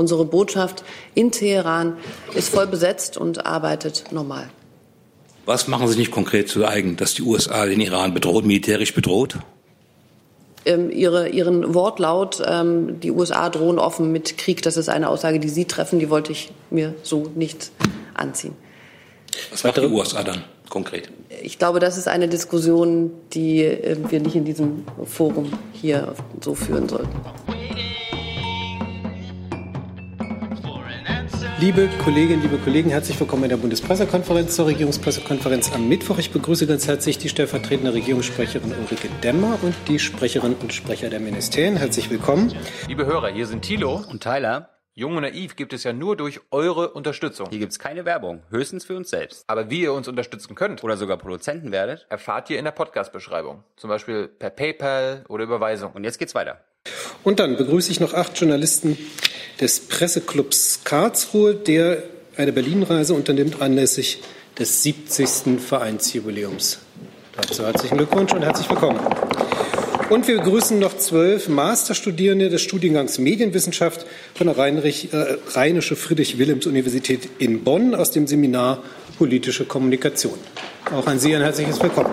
unsere Botschaft in Teheran ist voll besetzt und arbeitet normal. Was machen Sie nicht konkret zu eigen, dass die USA den Iran bedroht, militärisch bedroht? Ähm, ihre, Ihren Wortlaut, ähm, die USA drohen offen mit Krieg, das ist eine Aussage, die Sie treffen, die wollte ich mir so nicht anziehen. Was macht die USA dann konkret? Ich glaube, das ist eine Diskussion, die äh, wir nicht in diesem Forum hier so führen sollten. Liebe Kolleginnen, liebe Kollegen, herzlich willkommen in der Bundespressekonferenz zur Regierungspressekonferenz am Mittwoch. Ich begrüße ganz herzlich die stellvertretende Regierungssprecherin Ulrike Demmer und die Sprecherinnen und Sprecher der Ministerien. Herzlich willkommen. Liebe Hörer, hier sind Thilo und Tyler. Jung und naiv gibt es ja nur durch eure Unterstützung. Hier gibt es keine Werbung, höchstens für uns selbst. Aber wie ihr uns unterstützen könnt oder sogar Produzenten werdet, erfahrt ihr in der Podcast-Beschreibung. Zum Beispiel per PayPal oder Überweisung. Und jetzt geht's weiter. Und dann begrüße ich noch acht Journalisten des Presseclubs Karlsruhe, der eine Berlin-Reise unternimmt anlässlich des 70. Vereinsjubiläums. Dazu herzlichen Glückwunsch und herzlich willkommen. Und wir begrüßen noch zwölf Masterstudierende des Studiengangs Medienwissenschaft von der Rheinrich, äh, Rheinische Friedrich-Wilhelms-Universität in Bonn aus dem Seminar Politische Kommunikation. Auch an Sie ein herzliches Willkommen.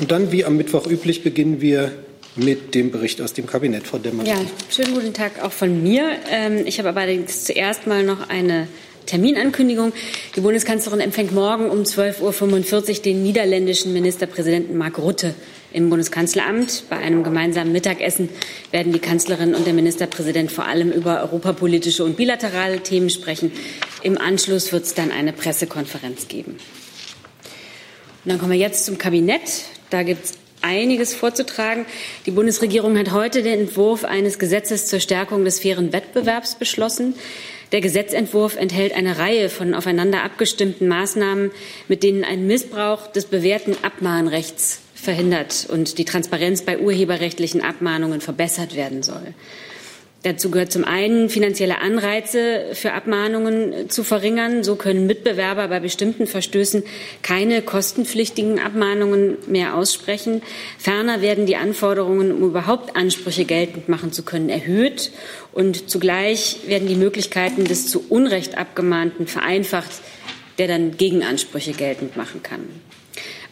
Und dann, wie am Mittwoch üblich, beginnen wir mit dem Bericht aus dem Kabinett, Frau Demmer. Ja, schönen guten Tag auch von mir. Ähm, ich habe aber zuerst mal noch eine Terminankündigung. Die Bundeskanzlerin empfängt morgen um 12.45 Uhr den niederländischen Ministerpräsidenten Mark Rutte im Bundeskanzleramt. Bei einem gemeinsamen Mittagessen werden die Kanzlerin und der Ministerpräsident vor allem über europapolitische und bilaterale Themen sprechen. Im Anschluss wird es dann eine Pressekonferenz geben. Und dann kommen wir jetzt zum Kabinett. Da gibt es einiges vorzutragen. Die Bundesregierung hat heute den Entwurf eines Gesetzes zur Stärkung des fairen Wettbewerbs beschlossen. Der Gesetzentwurf enthält eine Reihe von aufeinander abgestimmten Maßnahmen, mit denen ein Missbrauch des bewährten Abmahnrechts verhindert und die Transparenz bei urheberrechtlichen Abmahnungen verbessert werden soll. Dazu gehört zum einen finanzielle Anreize für Abmahnungen zu verringern. So können Mitbewerber bei bestimmten Verstößen keine kostenpflichtigen Abmahnungen mehr aussprechen. Ferner werden die Anforderungen, um überhaupt Ansprüche geltend machen zu können, erhöht. Und zugleich werden die Möglichkeiten des zu Unrecht Abgemahnten vereinfacht, der dann Gegenansprüche geltend machen kann.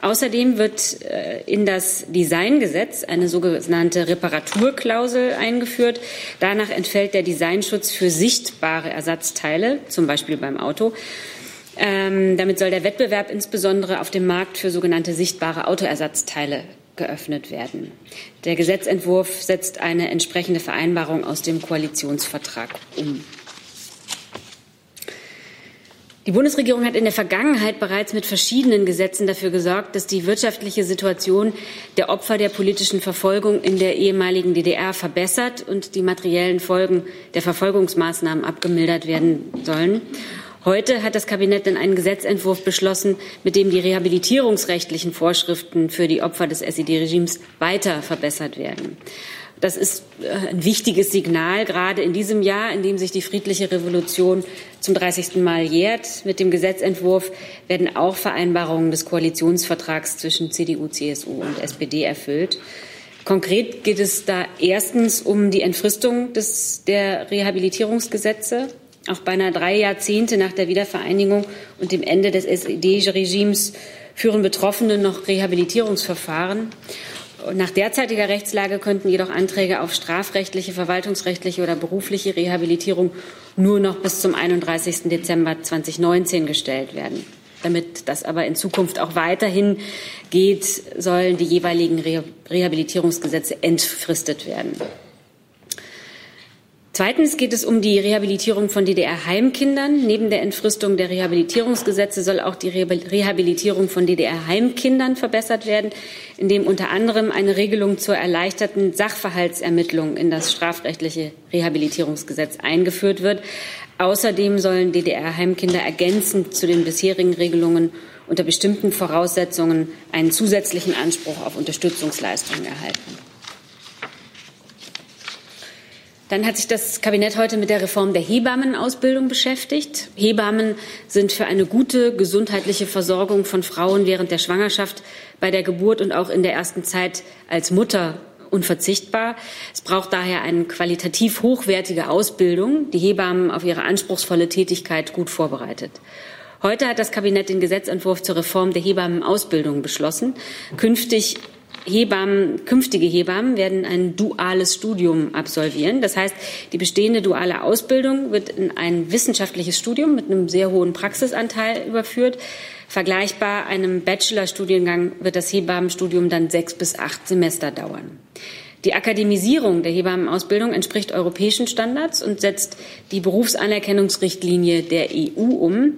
Außerdem wird äh, in das Designgesetz eine sogenannte Reparaturklausel eingeführt. Danach entfällt der Designschutz für sichtbare Ersatzteile, zum Beispiel beim Auto. Ähm, damit soll der Wettbewerb insbesondere auf dem Markt für sogenannte sichtbare Autoersatzteile geöffnet werden. Der Gesetzentwurf setzt eine entsprechende Vereinbarung aus dem Koalitionsvertrag um. Die Bundesregierung hat in der Vergangenheit bereits mit verschiedenen Gesetzen dafür gesorgt, dass die wirtschaftliche Situation der Opfer der politischen Verfolgung in der ehemaligen DDR verbessert und die materiellen Folgen der Verfolgungsmaßnahmen abgemildert werden sollen. Heute hat das Kabinett dann einen Gesetzentwurf beschlossen, mit dem die rehabilitierungsrechtlichen Vorschriften für die Opfer des SED-Regimes weiter verbessert werden. Das ist äh, ein wichtiges Signal, gerade in diesem Jahr, in dem sich die friedliche Revolution zum 30. Mal jährt. Mit dem Gesetzentwurf werden auch Vereinbarungen des Koalitionsvertrags zwischen CDU, CSU und SPD erfüllt. Konkret geht es da erstens um die Entfristung des, der Rehabilitierungsgesetze. Auch beinahe drei Jahrzehnte nach der Wiedervereinigung und dem Ende des SED-Regimes führen Betroffene noch Rehabilitierungsverfahren. Nach derzeitiger Rechtslage könnten jedoch Anträge auf strafrechtliche, verwaltungsrechtliche oder berufliche Rehabilitierung nur noch bis zum 31. Dezember 2019 gestellt werden. Damit das aber in Zukunft auch weiterhin geht, sollen die jeweiligen Rehabilitierungsgesetze entfristet werden. Zweitens geht es um die Rehabilitierung von DDR-Heimkindern. Neben der Entfristung der Rehabilitierungsgesetze soll auch die Rehabilitierung von DDR-Heimkindern verbessert werden, indem unter anderem eine Regelung zur erleichterten Sachverhaltsermittlung in das strafrechtliche Rehabilitierungsgesetz eingeführt wird. Außerdem sollen DDR-Heimkinder ergänzend zu den bisherigen Regelungen unter bestimmten Voraussetzungen einen zusätzlichen Anspruch auf Unterstützungsleistungen erhalten. Dann hat sich das Kabinett heute mit der Reform der Hebammenausbildung beschäftigt. Hebammen sind für eine gute gesundheitliche Versorgung von Frauen während der Schwangerschaft, bei der Geburt und auch in der ersten Zeit als Mutter unverzichtbar. Es braucht daher eine qualitativ hochwertige Ausbildung, die Hebammen auf ihre anspruchsvolle Tätigkeit gut vorbereitet. Heute hat das Kabinett den Gesetzentwurf zur Reform der Hebammenausbildung beschlossen. Künftig Hebammen, künftige Hebammen werden ein duales Studium absolvieren. Das heißt, die bestehende duale Ausbildung wird in ein wissenschaftliches Studium mit einem sehr hohen Praxisanteil überführt. Vergleichbar einem Bachelorstudiengang wird das Hebammenstudium dann sechs bis acht Semester dauern. Die Akademisierung der Hebammenausbildung entspricht europäischen Standards und setzt die Berufsanerkennungsrichtlinie der EU um.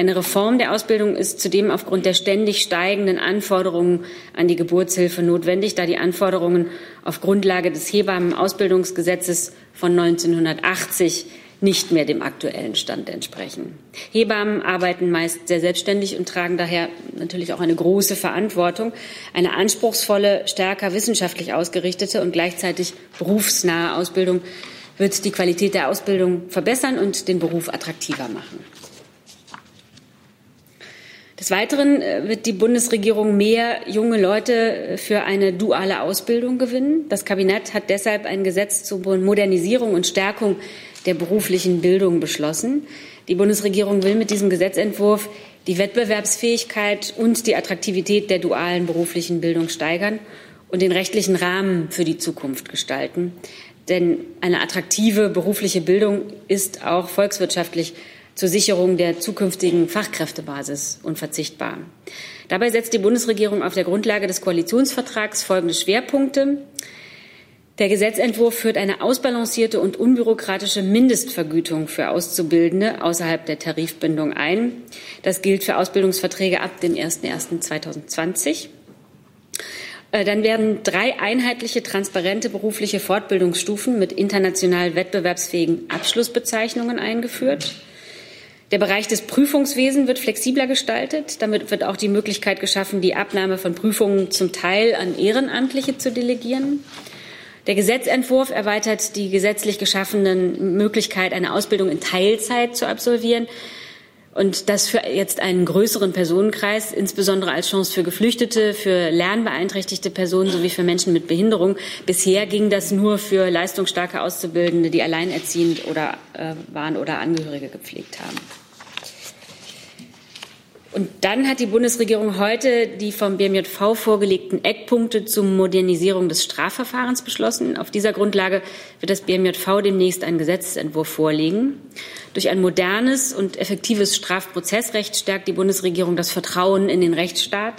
Eine Reform der Ausbildung ist zudem aufgrund der ständig steigenden Anforderungen an die Geburtshilfe notwendig, da die Anforderungen auf Grundlage des Hebammenausbildungsgesetzes von 1980 nicht mehr dem aktuellen Stand entsprechen. Hebammen arbeiten meist sehr selbstständig und tragen daher natürlich auch eine große Verantwortung. Eine anspruchsvolle, stärker wissenschaftlich ausgerichtete und gleichzeitig berufsnahe Ausbildung wird die Qualität der Ausbildung verbessern und den Beruf attraktiver machen. Des Weiteren äh, wird die Bundesregierung mehr junge Leute äh, für eine duale Ausbildung gewinnen. Das Kabinett hat deshalb ein Gesetz zur Modernisierung und Stärkung der beruflichen Bildung beschlossen. Die Bundesregierung will mit diesem Gesetzentwurf die Wettbewerbsfähigkeit und die Attraktivität der dualen beruflichen Bildung steigern und den rechtlichen Rahmen für die Zukunft gestalten. Denn eine attraktive berufliche Bildung ist auch volkswirtschaftlich zur Sicherung der zukünftigen Fachkräftebasis unverzichtbar. Dabei setzt die Bundesregierung auf der Grundlage des Koalitionsvertrags folgende Schwerpunkte. Der Gesetzentwurf führt eine ausbalancierte und unbürokratische Mindestvergütung für Auszubildende außerhalb der Tarifbindung ein. Das gilt für Ausbildungsverträge ab dem 01.01.2020. Äh, dann werden drei einheitliche, transparente berufliche Fortbildungsstufen mit international wettbewerbsfähigen Abschlussbezeichnungen eingeführt. Der Bereich des Prüfungswesens wird flexibler gestaltet. Damit wird auch die Möglichkeit geschaffen, die Abnahme von Prüfungen zum Teil an Ehrenamtliche zu delegieren. Der Gesetzentwurf erweitert die gesetzlich geschaffenen Möglichkeit, eine Ausbildung in Teilzeit zu absolvieren. Und das für jetzt einen größeren Personenkreis, insbesondere als Chance für Geflüchtete, für lernbeeinträchtigte Personen sowie für Menschen mit Behinderung. Bisher ging das nur für leistungsstarke Auszubildende, die alleinerziehend oder äh, waren oder Angehörige gepflegt haben. Und dann hat die Bundesregierung heute die vom BMJV vorgelegten Eckpunkte zur Modernisierung des Strafverfahrens beschlossen. Auf dieser Grundlage wird das BMJV demnächst einen Gesetzentwurf vorlegen. Durch ein modernes und effektives Strafprozessrecht stärkt die Bundesregierung das Vertrauen in den Rechtsstaat.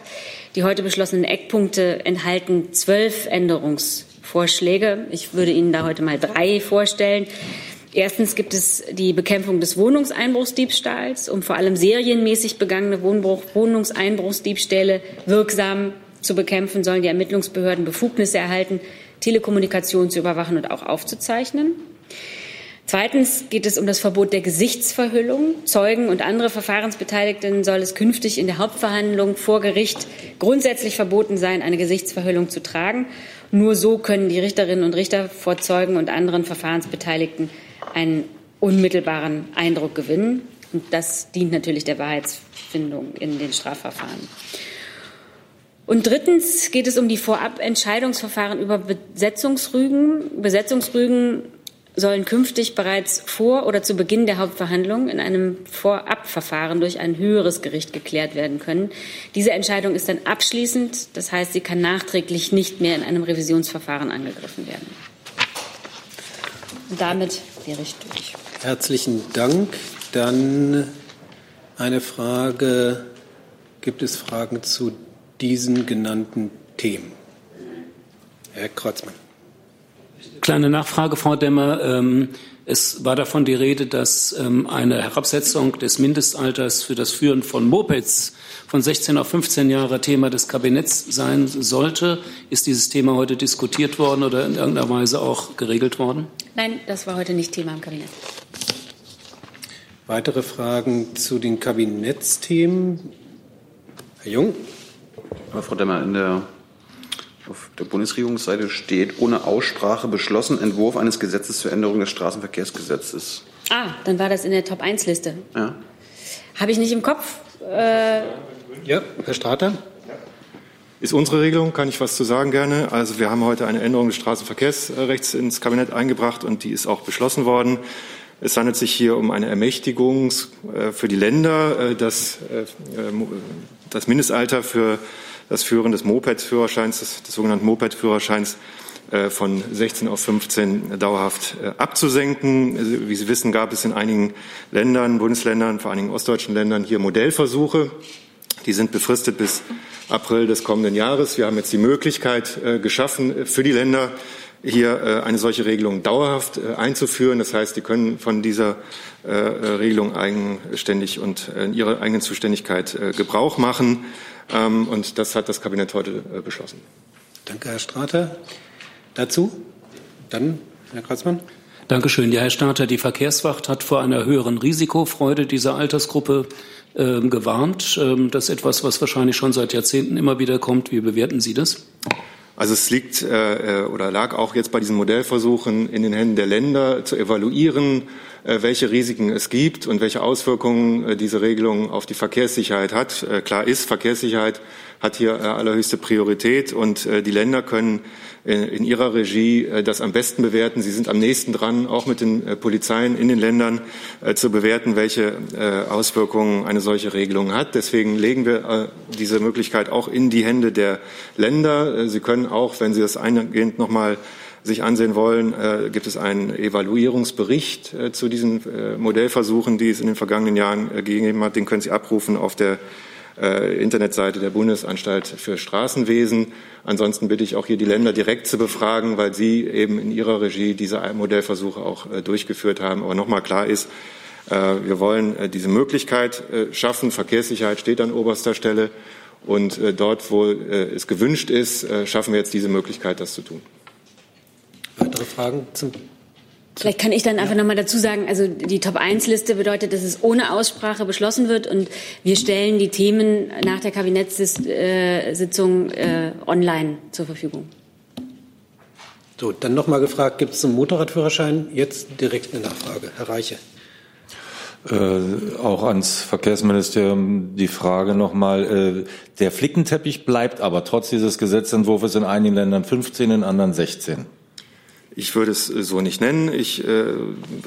Die heute beschlossenen Eckpunkte enthalten zwölf Änderungsvorschläge. Ich würde Ihnen da heute mal drei vorstellen. Erstens gibt es die Bekämpfung des Wohnungseinbruchsdiebstahls, um vor allem serienmäßig begangene Wohnbruch, Wohnungseinbruchsdiebstähle wirksam zu bekämpfen, sollen die Ermittlungsbehörden Befugnisse erhalten, Telekommunikation zu überwachen und auch aufzuzeichnen. Zweitens geht es um das Verbot der Gesichtsverhüllung. Zeugen und andere Verfahrensbeteiligten soll es künftig in der Hauptverhandlung vor Gericht grundsätzlich verboten sein, eine Gesichtsverhüllung zu tragen. Nur so können die Richterinnen und Richter vor Zeugen und anderen Verfahrensbeteiligten einen unmittelbaren Eindruck gewinnen. Und das dient natürlich der Wahrheitsfindung in den Strafverfahren. Und drittens geht es um die Vorabentscheidungsverfahren über Besetzungsrügen. Besetzungsrügen sollen künftig bereits vor oder zu Beginn der Hauptverhandlung in einem Vorabverfahren durch ein höheres Gericht geklärt werden können. Diese Entscheidung ist dann abschließend, das heißt, sie kann nachträglich nicht mehr in einem Revisionsverfahren angegriffen werden. Und damit wäre ich durch. Herzlichen Dank. Dann eine Frage. Gibt es Fragen zu diesen genannten Themen? Herr Kreuzmann. Kleine Nachfrage, Frau Demmer. Ähm, es war davon die Rede, dass ähm, eine Herabsetzung des Mindestalters für das Führen von Mopeds von 16 auf 15 Jahre Thema des Kabinetts sein sollte. Ist dieses Thema heute diskutiert worden oder in irgendeiner Weise auch geregelt worden? Nein, das war heute nicht Thema im Kabinett. Weitere Fragen zu den Kabinettsthemen? Herr Jung. Frau Demmer, in der, auf der Bundesregierungsseite steht ohne Aussprache beschlossen Entwurf eines Gesetzes zur Änderung des Straßenverkehrsgesetzes. Ah, dann war das in der Top-1-Liste. Ja. Habe ich nicht im Kopf. Äh, ja, Herr Strater. ist unsere Regelung, kann ich was zu sagen gerne. Also wir haben heute eine Änderung des Straßenverkehrsrechts ins Kabinett eingebracht und die ist auch beschlossen worden. Es handelt sich hier um eine Ermächtigung äh, für die Länder, äh, das, äh, das Mindestalter für das Führen des Moped-Führerscheins, des, des sogenannten Moped-Führerscheins von 16 auf 15 dauerhaft abzusenken. Also, wie Sie wissen, gab es in einigen Ländern, Bundesländern, vor allen Dingen ostdeutschen Ländern hier Modellversuche. Die sind befristet bis April des kommenden Jahres. Wir haben jetzt die Möglichkeit geschaffen, für die Länder hier äh, eine solche Regelung dauerhaft äh, einzuführen. Das heißt, die können von dieser äh, Regelung eigenständig und in ihrer eigenen Zuständigkeit Gebrauch machen. Ähm, und das hat das Kabinett heute beschlossen. Danke, Herr Strater. Dazu? Dann Herr Kratzmann. Dankeschön. Ja, Herr Starter, die Verkehrswacht hat vor einer höheren Risikofreude dieser Altersgruppe äh, gewarnt. Ähm, das ist etwas, was wahrscheinlich schon seit Jahrzehnten immer wieder kommt. Wie bewerten Sie das? Also es liegt äh, oder lag auch jetzt bei diesen Modellversuchen in den Händen der Länder zu evaluieren, äh, welche Risiken es gibt und welche Auswirkungen äh, diese Regelung auf die Verkehrssicherheit hat. Äh, klar ist, Verkehrssicherheit hat hier äh, allerhöchste Priorität und äh, die Länder können in ihrer Regie das am besten bewerten. Sie sind am nächsten dran, auch mit den Polizeien in den Ländern zu bewerten, welche Auswirkungen eine solche Regelung hat. Deswegen legen wir diese Möglichkeit auch in die Hände der Länder. Sie können auch, wenn Sie das eingehend noch mal sich ansehen wollen, gibt es einen Evaluierungsbericht zu diesen Modellversuchen, die es in den vergangenen Jahren gegeben hat. Den können Sie abrufen auf der äh, Internetseite der Bundesanstalt für Straßenwesen. Ansonsten bitte ich auch hier die Länder direkt zu befragen, weil sie eben in ihrer Regie diese Modellversuche auch äh, durchgeführt haben. Aber nochmal klar ist, äh, wir wollen äh, diese Möglichkeit äh, schaffen. Verkehrssicherheit steht an oberster Stelle. Und äh, dort, wo es gewünscht ist, schaffen wir jetzt diese Möglichkeit, das zu tun. Weitere Fragen zum Vielleicht kann ich dann einfach ja. noch mal dazu sagen, also die Top-1-Liste bedeutet, dass es ohne Aussprache beschlossen wird und wir stellen die Themen nach der Kabinettssitzung äh, online zur Verfügung. So, dann noch mal gefragt, gibt es zum Motorradführerschein jetzt direkt eine Nachfrage? Herr Reiche. Äh, auch ans Verkehrsministerium die Frage nochmal. Äh, der Flickenteppich bleibt aber trotz dieses Gesetzentwurfs in einigen Ländern 15, in anderen 16. Ich würde es so nicht nennen. Ich äh,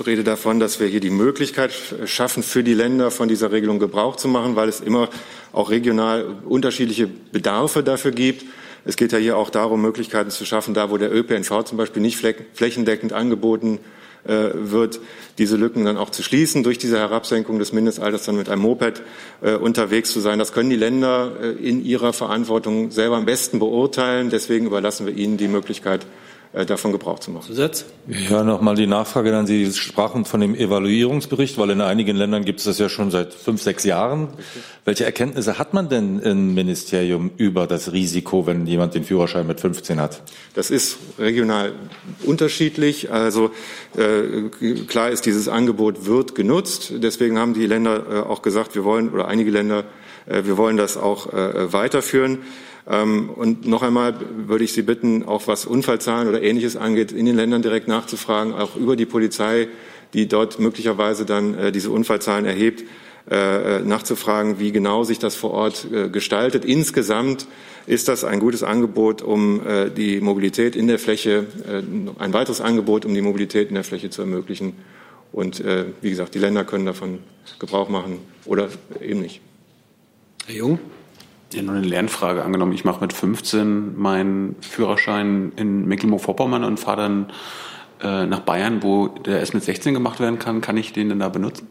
rede davon, dass wir hier die Möglichkeit schaffen, für die Länder von dieser Regelung Gebrauch zu machen, weil es immer auch regional unterschiedliche Bedarfe dafür gibt. Es geht ja hier auch darum, Möglichkeiten zu schaffen, da wo der ÖPNV zum Beispiel nicht flächendeckend angeboten äh, wird, diese Lücken dann auch zu schließen, durch diese Herabsenkung des Mindestalters dann mit einem Moped äh, unterwegs zu sein. Das können die Länder äh, in ihrer Verantwortung selber am besten beurteilen. Deswegen überlassen wir ihnen die Möglichkeit, äh, davon Gebrauch zu machen. Zusatz? Ja, nochmal die Nachfrage an Sie. Sie sprachen von dem Evaluierungsbericht, weil in einigen Ländern gibt es das ja schon seit fünf, sechs Jahren. Welche Erkenntnisse hat man denn im Ministerium über das Risiko, wenn jemand den Führerschein mit 15 hat? Das ist regional unterschiedlich. Also äh, klar ist, dieses Angebot wird genutzt. Deswegen haben die Länder äh, auch gesagt, wir wollen, oder einige Länder, äh, wir wollen das auch äh, weiterführen. Ähm, und noch einmal würde ich Sie bitten, auch was Unfallzahlen oder Ähnliches angeht, in den Ländern direkt nachzufragen, auch über die Polizei, die dort möglicherweise dann äh, diese Unfallzahlen erhebt, äh, nachzufragen, wie genau sich das vor Ort äh, gestaltet. Insgesamt ist das ein gutes Angebot, um die Mobilität in der Fläche, ein weiteres Angebot, um die Mobilität in der Fläche zu ermöglichen. Und wie gesagt, die Länder können davon Gebrauch machen oder eben nicht. Herr Jung? Ja, nur eine Lernfrage angenommen. Ich mache mit 15 meinen Führerschein in Mecklenburg-Vorpommern und fahre dann äh, nach Bayern, wo der erst mit 16 gemacht werden kann. Kann ich den denn da benutzen?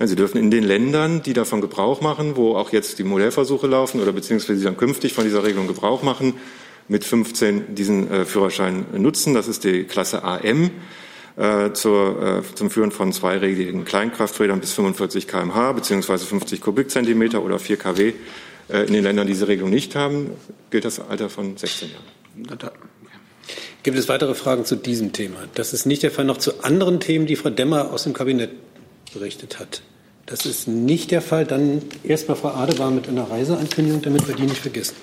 Sie dürfen in den Ländern, die davon Gebrauch machen, wo auch jetzt die Modellversuche laufen oder beziehungsweise sie dann künftig von dieser Regelung Gebrauch machen, mit 15 diesen äh, Führerschein nutzen. Das ist die Klasse AM äh, zur, äh, zum Führen von zweirädrigen Kleinkrafträdern bis 45 kmh beziehungsweise 50 Kubikzentimeter oder 4 kW. Äh, in den Ländern, die diese Regelung nicht haben, gilt das Alter von 16 Jahren. Gibt es weitere Fragen zu diesem Thema? Das ist nicht der Fall. Noch zu anderen Themen, die Frau Demmer aus dem Kabinett berichtet hat. Das ist nicht der Fall. Dann erst mal Frau Adebar mit einer Reiseankündigung, damit wir die nicht vergessen.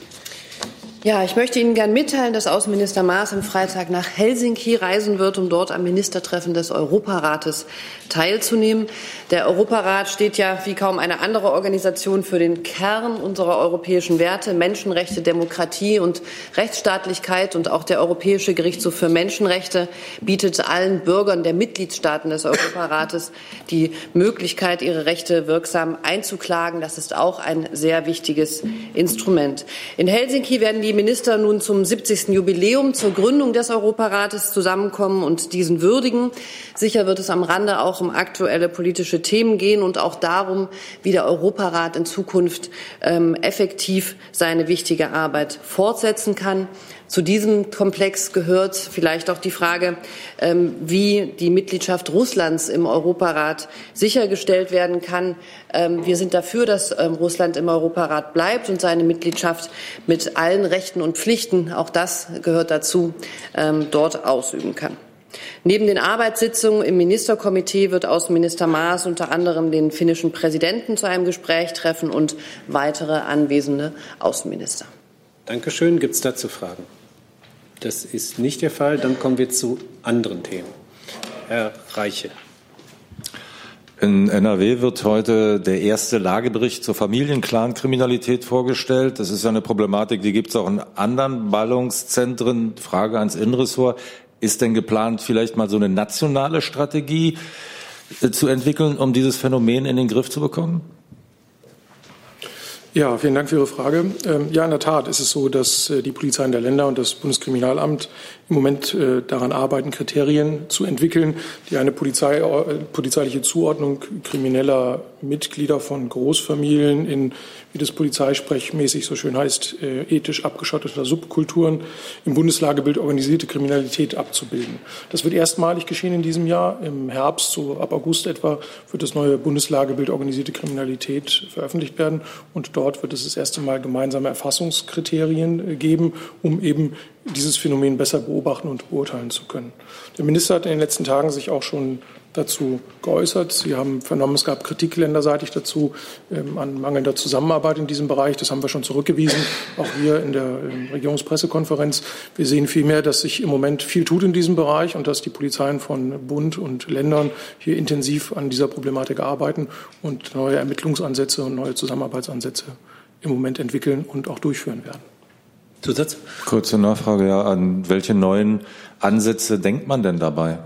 Ja, ich möchte Ihnen gern mitteilen, dass Außenminister Maas am Freitag nach Helsinki reisen wird, um dort am Ministertreffen des Europarates teilzunehmen. Der Europarat steht ja wie kaum eine andere Organisation für den Kern unserer europäischen Werte, Menschenrechte, Demokratie und Rechtsstaatlichkeit. Und auch der Europäische Gerichtshof für Menschenrechte bietet allen Bürgern der Mitgliedstaaten des Europarates die Möglichkeit, ihre Rechte wirksam einzuklagen. Das ist auch ein sehr wichtiges Instrument. In Helsinki werden die Minister nun zum 70. Jubiläum zur Gründung des Europarates zusammenkommen und diesen würdigen. Sicher wird es am Rande auch um aktuelle politische Themen gehen und auch darum, wie der Europarat in Zukunft ähm, effektiv seine wichtige Arbeit fortsetzen kann. Zu diesem Komplex gehört vielleicht auch die Frage, ähm, wie die Mitgliedschaft Russlands im Europarat sichergestellt werden kann. Ähm, wir sind dafür, dass ähm, Russland im Europarat bleibt und seine Mitgliedschaft mit allen Rechten und Pflichten, auch das gehört dazu, dort ausüben kann. Neben den Arbeitssitzungen im Ministerkomitee wird Außenminister Maas unter anderem den finnischen Präsidenten zu einem Gespräch treffen und weitere anwesende Außenminister. Dankeschön. Gibt es dazu Fragen? Das ist nicht der Fall. Dann kommen wir zu anderen Themen. Herr Reiche. In NRW wird heute der erste Lagebericht zur Familienclan-Kriminalität vorgestellt. Das ist eine Problematik, die gibt es auch in anderen Ballungszentren. Frage ans Innenressort. Ist denn geplant, vielleicht mal so eine nationale Strategie äh, zu entwickeln, um dieses Phänomen in den Griff zu bekommen? Ja, vielen Dank für Ihre Frage. Ähm, ja, in der Tat ist es so, dass äh, die Polizei der Länder und das Bundeskriminalamt im Moment äh, daran arbeiten, Kriterien zu entwickeln, die eine Polizei, polizeiliche Zuordnung krimineller Mitglieder von Großfamilien in wie das Polizeisprechmäßig so schön heißt, äh, ethisch abgeschotteter Subkulturen im Bundeslagebild organisierte Kriminalität abzubilden. Das wird erstmalig geschehen in diesem Jahr. Im Herbst, so ab August etwa, wird das neue Bundeslagebild organisierte Kriminalität veröffentlicht werden. Und dort wird es das erste Mal gemeinsame Erfassungskriterien äh, geben, um eben dieses Phänomen besser beobachten und beurteilen zu können. Der Minister hat in den letzten Tagen sich auch schon dazu geäußert. Sie haben vernommen, es gab Kritik länderseitig dazu ähm, an mangelnder Zusammenarbeit in diesem Bereich. Das haben wir schon zurückgewiesen, auch wir in der ähm, Regierungspressekonferenz. Wir sehen vielmehr, dass sich im Moment viel tut in diesem Bereich und dass die Polizeien von Bund und Ländern hier intensiv an dieser Problematik arbeiten und neue Ermittlungsansätze und neue Zusammenarbeitsansätze im Moment entwickeln und auch durchführen werden. Zusatz? Kurze Nachfrage, ja. An welche neuen Ansätze denkt man denn dabei?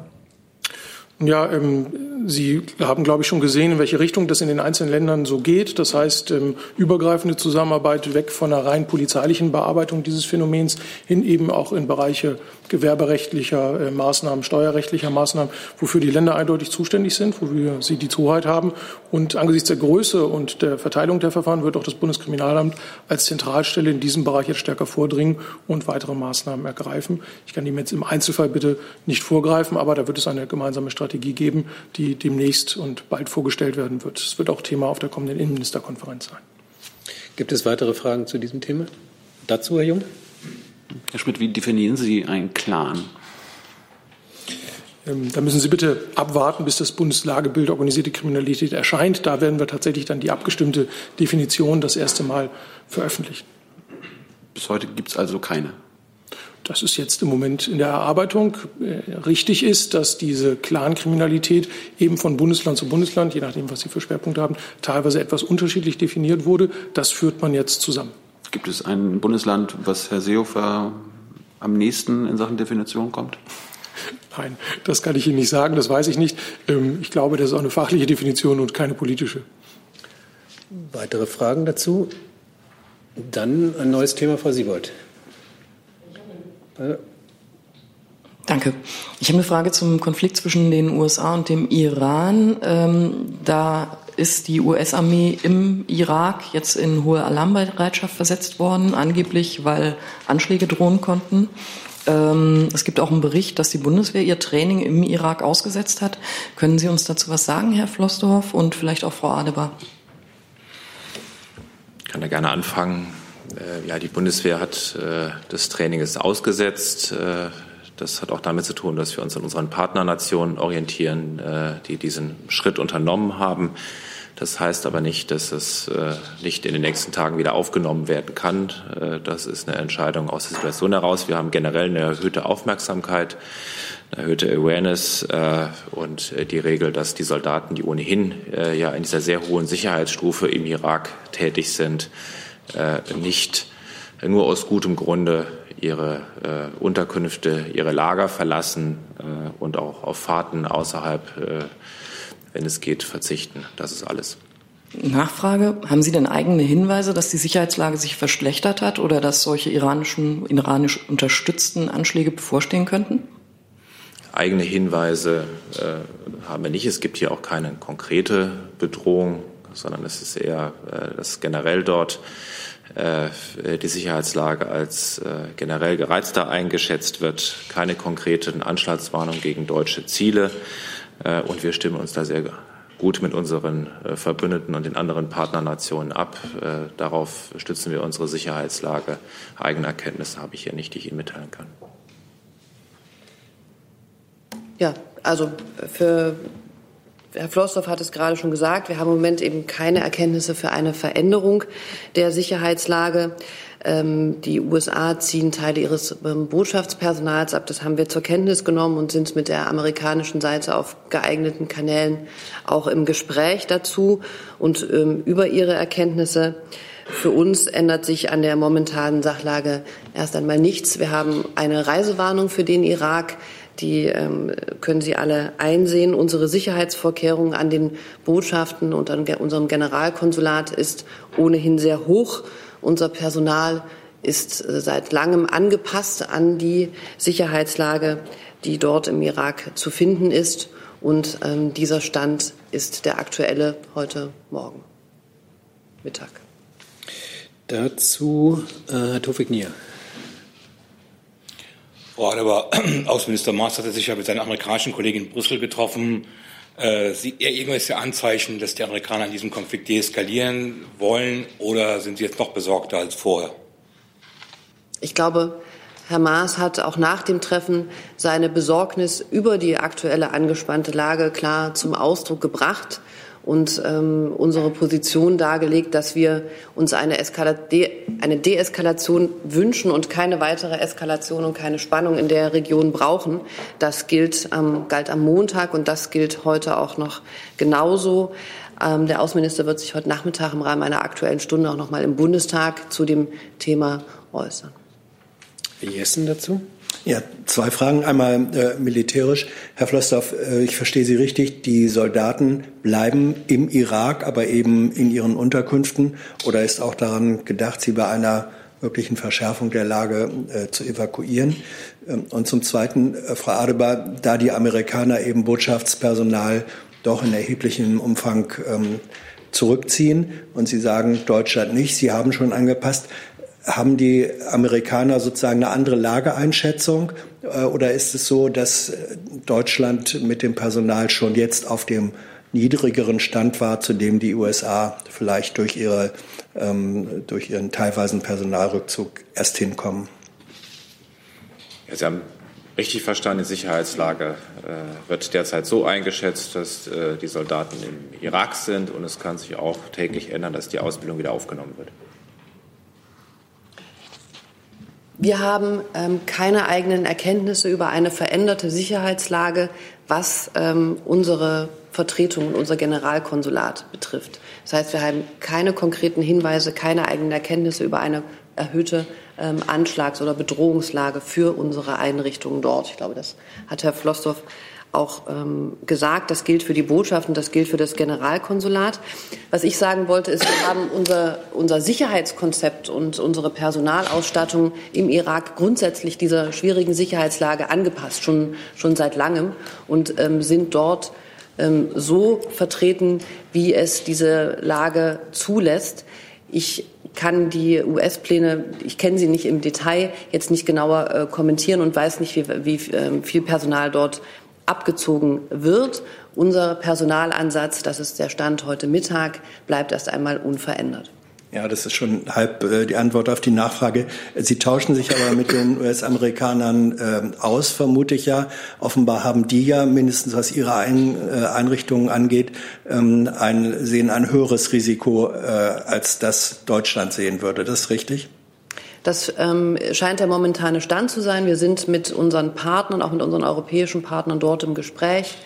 Ja, ähm, Sie haben, glaube ich, schon gesehen, in welche Richtung das in den einzelnen Ländern so geht. Das heißt, ähm, übergreifende Zusammenarbeit weg von einer rein polizeilichen Bearbeitung dieses Phänomens hin eben auch in Bereiche gewerberechtlicher äh, Maßnahmen, steuerrechtlicher Maßnahmen, wofür die Länder eindeutig zuständig sind, wofür sie die Hoheit haben. Und angesichts der Größe und der Verteilung der Verfahren wird auch das Bundeskriminalamt als Zentralstelle in diesem Bereich jetzt stärker vordringen und weitere Maßnahmen ergreifen. Ich kann dem jetzt im Einzelfall bitte nicht vorgreifen, aber da wird es eine gemeinsame Strategie geben, die demnächst und bald vorgestellt werden wird. Es wird auch Thema auf der kommenden Innenministerkonferenz sein. Gibt es weitere Fragen zu diesem Thema? Dazu, Herr Jung? Herr Schmidt, wie definieren Sie einen Clan? Ähm, da müssen Sie bitte abwarten, bis das Bundeslagebild organisierte Kriminalität erscheint. Da werden wir tatsächlich dann die abgestimmte Definition das erste Mal veröffentlichen. Bis heute gibt es also keine. Das ist jetzt im Moment in der Erarbeitung. Äh, richtig ist, dass diese Clankriminalität eben von Bundesland zu Bundesland, je nachdem, was Sie für Schwerpunkte haben, teilweise etwas unterschiedlich definiert wurde. Das führt man jetzt zusammen. Gibt es ein Bundesland, was Herr Seehofer am nächsten in Sachen Definition kommt? Nein, das kann ich Ihnen nicht sagen, das weiß ich nicht. Ähm, ich glaube, das ist auch eine fachliche Definition und keine politische. Weitere Fragen dazu? Dann ein neues Thema, Frau Siebold. Danke. Ich habe eine Frage zum Konflikt zwischen den USA und dem Iran. Ähm, da ist die US-Armee im Irak jetzt in hohe Alarmbereitschaft versetzt worden, angeblich weil Anschläge drohen konnten. Ähm, es gibt auch einen Bericht, dass die Bundeswehr ihr Training im Irak ausgesetzt hat. Können Sie uns dazu was sagen, Herr Flossdorf und vielleicht auch Frau Adebar? Ich kann da gerne anfangen. Äh, ja, die Bundeswehr hat äh, das Training ist ausgesetzt. Äh, das hat auch damit zu tun, dass wir uns an unseren Partnernationen orientieren, die diesen Schritt unternommen haben. Das heißt aber nicht, dass es nicht in den nächsten Tagen wieder aufgenommen werden kann. Das ist eine Entscheidung aus der Situation heraus. Wir haben generell eine erhöhte Aufmerksamkeit, eine erhöhte Awareness und die Regel, dass die Soldaten, die ohnehin ja in dieser sehr hohen Sicherheitsstufe im Irak tätig sind, nicht nur aus gutem Grunde ihre Unterkünfte, ihre Lager verlassen und auch auf Fahrten außerhalb wenn es geht, verzichten. Das ist alles. Nachfrage, haben Sie denn eigene Hinweise, dass die Sicherheitslage sich verschlechtert hat oder dass solche iranischen, iranisch unterstützten Anschläge bevorstehen könnten? Eigene Hinweise äh, haben wir nicht. Es gibt hier auch keine konkrete Bedrohung, sondern es ist eher, äh, dass generell dort äh, die Sicherheitslage als äh, generell gereizter eingeschätzt wird. Keine konkreten Anschlagswarnungen gegen deutsche Ziele. Und wir stimmen uns da sehr gut mit unseren Verbündeten und den anderen Partnernationen ab. Darauf stützen wir unsere Sicherheitslage. Eigene Erkenntnisse habe ich hier nicht, die ich Ihnen mitteilen kann. Ja, also für Herr Flossdorf hat es gerade schon gesagt, wir haben im Moment eben keine Erkenntnisse für eine Veränderung der Sicherheitslage. Ähm, die USA ziehen Teile ihres ähm, Botschaftspersonals ab. Das haben wir zur Kenntnis genommen und sind mit der amerikanischen Seite auf geeigneten Kanälen auch im Gespräch dazu und ähm, über ihre Erkenntnisse. Für uns ändert sich an der momentanen Sachlage erst einmal nichts. Wir haben eine Reisewarnung für den Irak. Die ähm, können Sie alle einsehen. Unsere Sicherheitsvorkehrungen an den Botschaften und an unserem Generalkonsulat ist ohnehin sehr hoch. Unser Personal ist äh, seit langem angepasst an die Sicherheitslage, die dort im Irak zu finden ist. Und ähm, dieser Stand ist der aktuelle heute Morgen Mittag. Dazu äh, Herr Tofik Nier. Frau Adebar, Außenminister Maas hatte sich ja mit seinen amerikanischen Kollegen in Brüssel getroffen. Äh, sieht er irgendwelche Anzeichen, dass die Amerikaner in diesem Konflikt deeskalieren wollen oder sind sie jetzt noch besorgter als vorher? Ich glaube, Herr Maas hat auch nach dem Treffen seine Besorgnis über die aktuelle angespannte Lage klar zum Ausdruck gebracht und ähm, unsere Position dargelegt, dass wir uns eine, De eine Deeskalation wünschen und keine weitere Eskalation und keine Spannung in der Region brauchen. Das gilt, ähm, galt am Montag und das gilt heute auch noch genauso. Ähm, der Außenminister wird sich heute Nachmittag im Rahmen einer aktuellen Stunde auch noch mal im Bundestag zu dem Thema äußern. Jessen dazu? Ja, zwei Fragen. Einmal äh, militärisch. Herr Flossdorf, äh, ich verstehe Sie richtig. Die Soldaten bleiben im Irak, aber eben in ihren Unterkünften. Oder ist auch daran gedacht, sie bei einer möglichen Verschärfung der Lage äh, zu evakuieren? Ähm, und zum Zweiten, äh, Frau Adebar, da die Amerikaner eben Botschaftspersonal doch in erheblichem Umfang ähm, zurückziehen und Sie sagen, Deutschland nicht, Sie haben schon angepasst. Haben die Amerikaner sozusagen eine andere Lageeinschätzung äh, oder ist es so, dass Deutschland mit dem Personal schon jetzt auf dem niedrigeren Stand war, zu dem die USA vielleicht durch, ihre, ähm, durch ihren teilweisen Personalrückzug erst hinkommen? Ja, Sie haben richtig verstanden, die Sicherheitslage äh, wird derzeit so eingeschätzt, dass äh, die Soldaten im Irak sind und es kann sich auch täglich ändern, dass die Ausbildung wieder aufgenommen wird. Wir haben ähm, keine eigenen Erkenntnisse über eine veränderte Sicherheitslage, was ähm, unsere Vertretung und unser Generalkonsulat betrifft. Das heißt, wir haben keine konkreten Hinweise, keine eigenen Erkenntnisse über eine erhöhte ähm, Anschlags- oder Bedrohungslage für unsere Einrichtungen dort. Ich glaube, das hat Herr Flossdorf auch ähm, gesagt. Das gilt für die Botschaft und das gilt für das Generalkonsulat. Was ich sagen wollte, ist, wir haben unser, unser Sicherheitskonzept und unsere Personalausstattung im Irak grundsätzlich dieser schwierigen Sicherheitslage angepasst, schon, schon seit langem, und ähm, sind dort ähm, so vertreten, wie es diese Lage zulässt. Ich kann die US-Pläne, ich kenne sie nicht im Detail, jetzt nicht genauer äh, kommentieren und weiß nicht, wie, wie äh, viel Personal dort abgezogen wird. Unser Personalansatz, das ist der Stand heute Mittag, bleibt erst einmal unverändert. Ja, das ist schon halb äh, die Antwort auf die Nachfrage. Sie tauschen sich aber mit den US-Amerikanern äh, aus, vermute ich ja. Offenbar haben die ja, mindestens was ihre ein, äh, Einrichtungen angeht, ähm, ein, sehen ein höheres Risiko, äh, als das Deutschland sehen würde. Das ist richtig? Das ähm, scheint der momentane Stand zu sein. Wir sind mit unseren Partnern, auch mit unseren europäischen Partnern dort im Gespräch.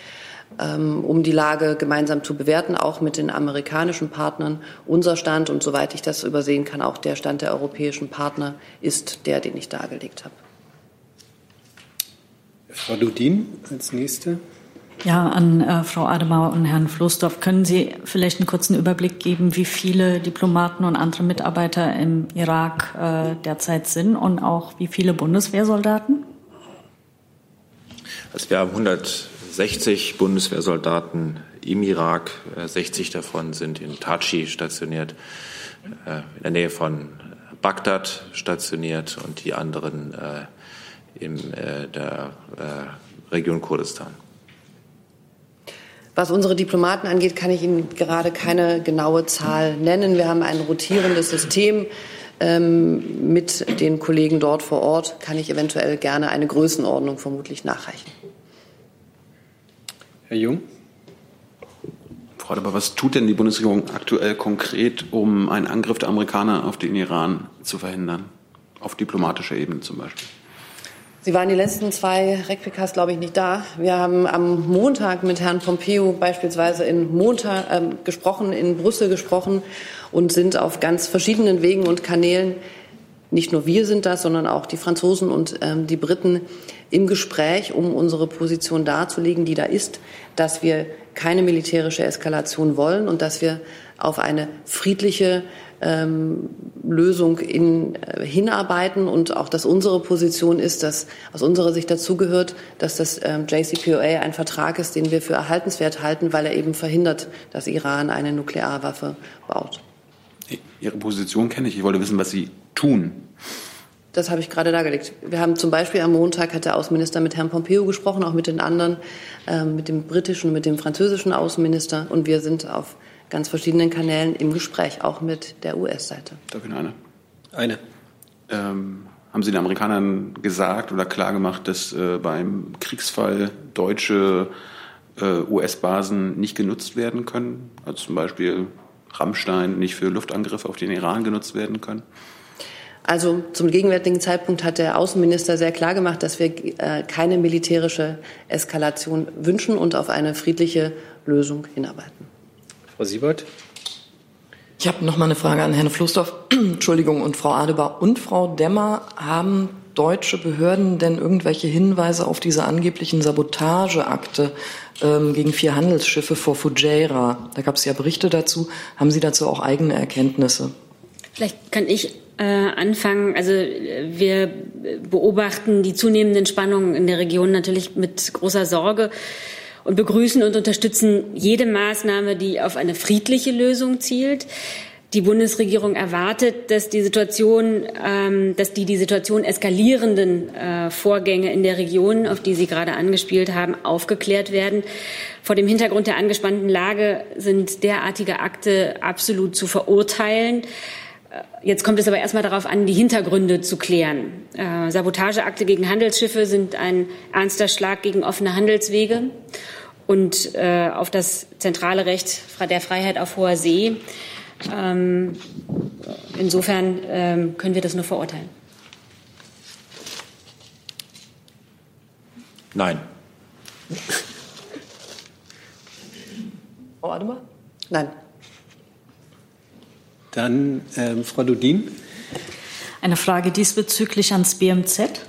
Ähm, um die Lage gemeinsam zu bewerten, auch mit den amerikanischen Partnern. Unser Stand und soweit ich das übersehen kann, auch der Stand der europäischen Partner ist der, den ich dargelegt habe. Frau Ludin als nächste. Ja, an äh, Frau Ademauer und Herrn Floßdorf. Können Sie vielleicht einen kurzen Überblick geben, wie viele Diplomaten und andere Mitarbeiter im Irak äh, derzeit sind und auch wie viele Bundeswehrsoldaten? Also wir haben 100 60 Bundeswehrsoldaten im Irak. 60 äh, davon sind in Tachi stationiert, äh, in der Nähe von Bagdad stationiert und die anderen äh, in der Region Kurdistan. Was unsere Diplomaten angeht, kann ich Ihnen gerade keine genaue Zahl nennen. Wir haben ein rotierendes System. Ähm, mit den Kollegen dort vor Ort kann ich eventuell gerne eine Größenordnung vermutlich nachreichen. Herr Jung. Frau aber was tut denn die Bundesregierung aktuell konkret, um einen Angriff der Amerikaner auf den Iran zu verhindern? Auf diplomatischer Ebene zum Beispiel. Sie waren die letzten zwei Replikas, glaube ich, nicht da. Wir haben am Montag mit Herrn Pompeo beispielsweise in Montag äh, gesprochen, in Brüssel gesprochen und sind auf ganz verschiedenen Wegen und Kanälen nicht nur wir sind das, sondern auch die Franzosen und ähm, die Briten im Gespräch, um unsere Position darzulegen, die da ist, dass wir keine militärische Eskalation wollen und dass wir auf eine friedliche ähm, Lösung in, äh, hinarbeiten und auch, dass unsere Position ist, dass aus unserer Sicht dazugehört, dass das ähm, JCPOA ein Vertrag ist, den wir für erhaltenswert halten, weil er eben verhindert, dass Iran eine Nuklearwaffe baut. Ihre Position kenne ich. Ich wollte wissen, was Sie tun. Das habe ich gerade dargelegt. Wir haben zum Beispiel am Montag hat der Außenminister mit Herrn Pompeo gesprochen, auch mit den anderen, äh, mit dem britischen und mit dem französischen Außenminister. Und wir sind auf ganz verschiedenen Kanälen im Gespräch, auch mit der US-Seite. Darf ich noch eine? Eine. Ähm, haben Sie den Amerikanern gesagt oder klargemacht, dass äh, beim Kriegsfall deutsche äh, US-Basen nicht genutzt werden können? Also zum Beispiel Rammstein nicht für Luftangriffe auf den Iran genutzt werden können? Also zum gegenwärtigen Zeitpunkt hat der Außenminister sehr klar gemacht, dass wir äh, keine militärische Eskalation wünschen und auf eine friedliche Lösung hinarbeiten. Frau Siebert. Ich habe noch mal eine Frage an Herrn Floßdorf. Entschuldigung, und Frau Adebar und Frau Demmer. Haben deutsche Behörden denn irgendwelche Hinweise auf diese angeblichen Sabotageakte ähm, gegen vier Handelsschiffe vor Fujairah? Da gab es ja Berichte dazu. Haben Sie dazu auch eigene Erkenntnisse? Vielleicht kann ich äh, anfangen. Also wir beobachten die zunehmenden Spannungen in der Region natürlich mit großer Sorge und begrüßen und unterstützen jede Maßnahme, die auf eine friedliche Lösung zielt. Die Bundesregierung erwartet, dass die Situation, ähm, dass die die Situation eskalierenden äh, Vorgänge in der Region, auf die Sie gerade angespielt haben, aufgeklärt werden. Vor dem Hintergrund der angespannten Lage sind derartige Akte absolut zu verurteilen. Jetzt kommt es aber erstmal darauf an, die Hintergründe zu klären. Äh, Sabotageakte gegen Handelsschiffe sind ein ernster Schlag gegen offene Handelswege und äh, auf das zentrale Recht der Freiheit auf hoher See. Ähm, insofern ähm, können wir das nur verurteilen. Nein. Frau Adebar? Nein. Dann ähm, Frau Dudin. Eine Frage diesbezüglich ans BMZ.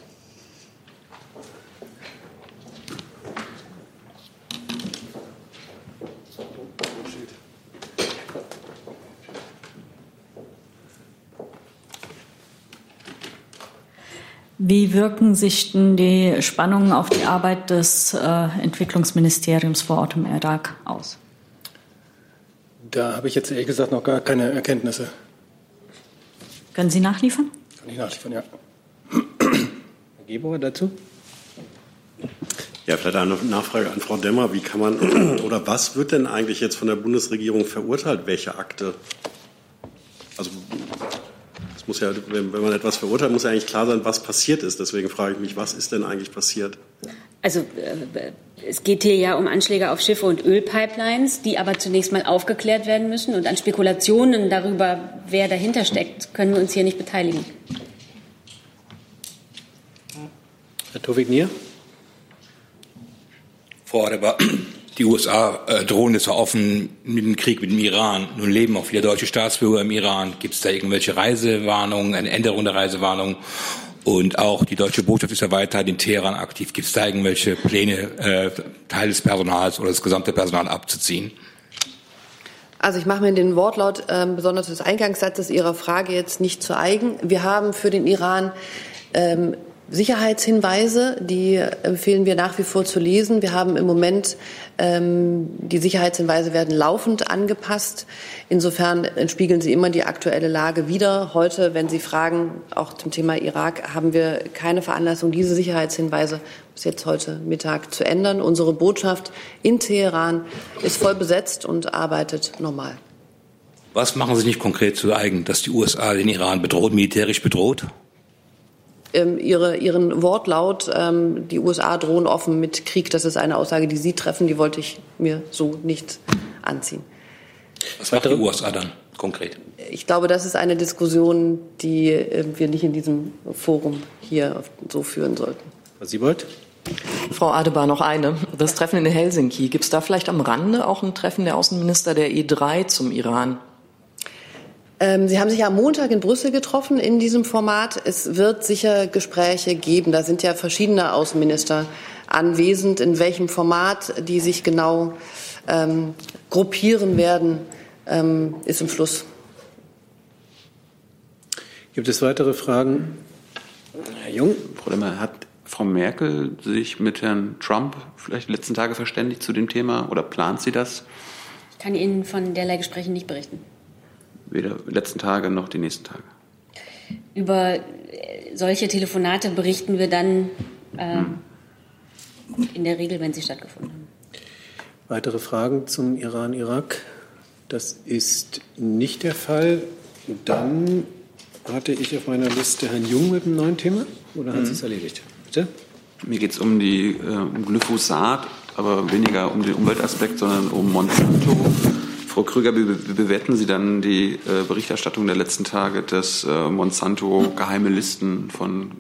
Wie wirken sich denn die Spannungen auf die Arbeit des äh, Entwicklungsministeriums vor Ort im Irak aus? Da habe ich jetzt ehrlich gesagt noch gar keine Erkenntnisse. Können Sie nachliefern? Kann ich nachliefern, ja. Herr Gebauer dazu? Ja, vielleicht eine Nachfrage an Frau Demmer. Wie kann man oder was wird denn eigentlich jetzt von der Bundesregierung verurteilt? Welche Akte? Also Es muss ja, wenn, wenn man etwas verurteilt, muss ja eigentlich klar sein, was passiert ist. Deswegen frage ich mich, was ist denn eigentlich passiert? Also äh, es geht hier ja um Anschläge auf Schiffe und Ölpipelines, die aber zunächst mal aufgeklärt werden müssen. Und an Spekulationen darüber, wer dahinter steckt, können wir uns hier nicht beteiligen. Herr Tovignier? Frau Adebar, die USA äh, drohen jetzt offen mit dem Krieg mit dem Iran. Nun leben auch viele deutsche Staatsbürger im Iran. Gibt es da irgendwelche Reisewarnungen, eine Änderung der Reisewarnung? Und auch die deutsche Botschaft ist ja weiter in Teheran aktiv. Gibt es da irgendwelche Pläne, äh, Teil des Personals oder das gesamte Personal abzuziehen? Also ich mache mir den Wortlaut äh, besonders des Eingangssatzes Ihrer Frage jetzt nicht zu eigen. Wir haben für den Iran ähm, Sicherheitshinweise, die empfehlen wir nach wie vor zu lesen. Wir haben im Moment ähm, die Sicherheitshinweise werden laufend angepasst. Insofern spiegeln sie immer die aktuelle Lage wider. Heute, wenn Sie fragen, auch zum Thema Irak, haben wir keine Veranlassung, diese Sicherheitshinweise bis jetzt heute Mittag zu ändern. Unsere Botschaft in Teheran ist voll besetzt und arbeitet normal. Was machen Sie nicht konkret zu eigen, dass die USA den Iran bedroht, militärisch bedroht? Ähm, ihre, ihren Wortlaut, ähm, die USA drohen offen mit Krieg. Das ist eine Aussage, die Sie treffen, die wollte ich mir so nicht anziehen. Was macht die USA dann konkret? Ich glaube, das ist eine Diskussion, die äh, wir nicht in diesem Forum hier so führen sollten. Frau Siebold? Frau Adebar, noch eine. Das Treffen in Helsinki. Gibt es da vielleicht am Rande auch ein Treffen der Außenminister der E3 zum Iran? Ähm, Sie haben sich am Montag in Brüssel getroffen in diesem Format. Es wird sicher Gespräche geben. Da sind ja verschiedene Außenminister anwesend. In welchem Format die sich genau ähm, gruppieren werden, ähm, ist im Fluss. Gibt es weitere Fragen? Herr Jung? Frau Lemmer, hat Frau Merkel sich mit Herrn Trump vielleicht die letzten Tage verständigt zu dem Thema oder plant sie das? Ich kann Ihnen von derlei Gesprächen nicht berichten weder die letzten Tage noch die nächsten Tage. Über äh, solche Telefonate berichten wir dann ähm, in der Regel, wenn sie stattgefunden haben. Weitere Fragen zum Iran-Irak? Das ist nicht der Fall. Dann hatte ich auf meiner Liste Herrn Jung mit einem neuen Thema. Oder hat mhm. es erledigt? Bitte? Mir geht es um die äh, um Glyphosat, aber weniger um den Umweltaspekt, sondern um Monsanto. Frau Krüger, wie bewerten Sie dann die äh, Berichterstattung der letzten Tage, dass äh, Monsanto geheime Listen von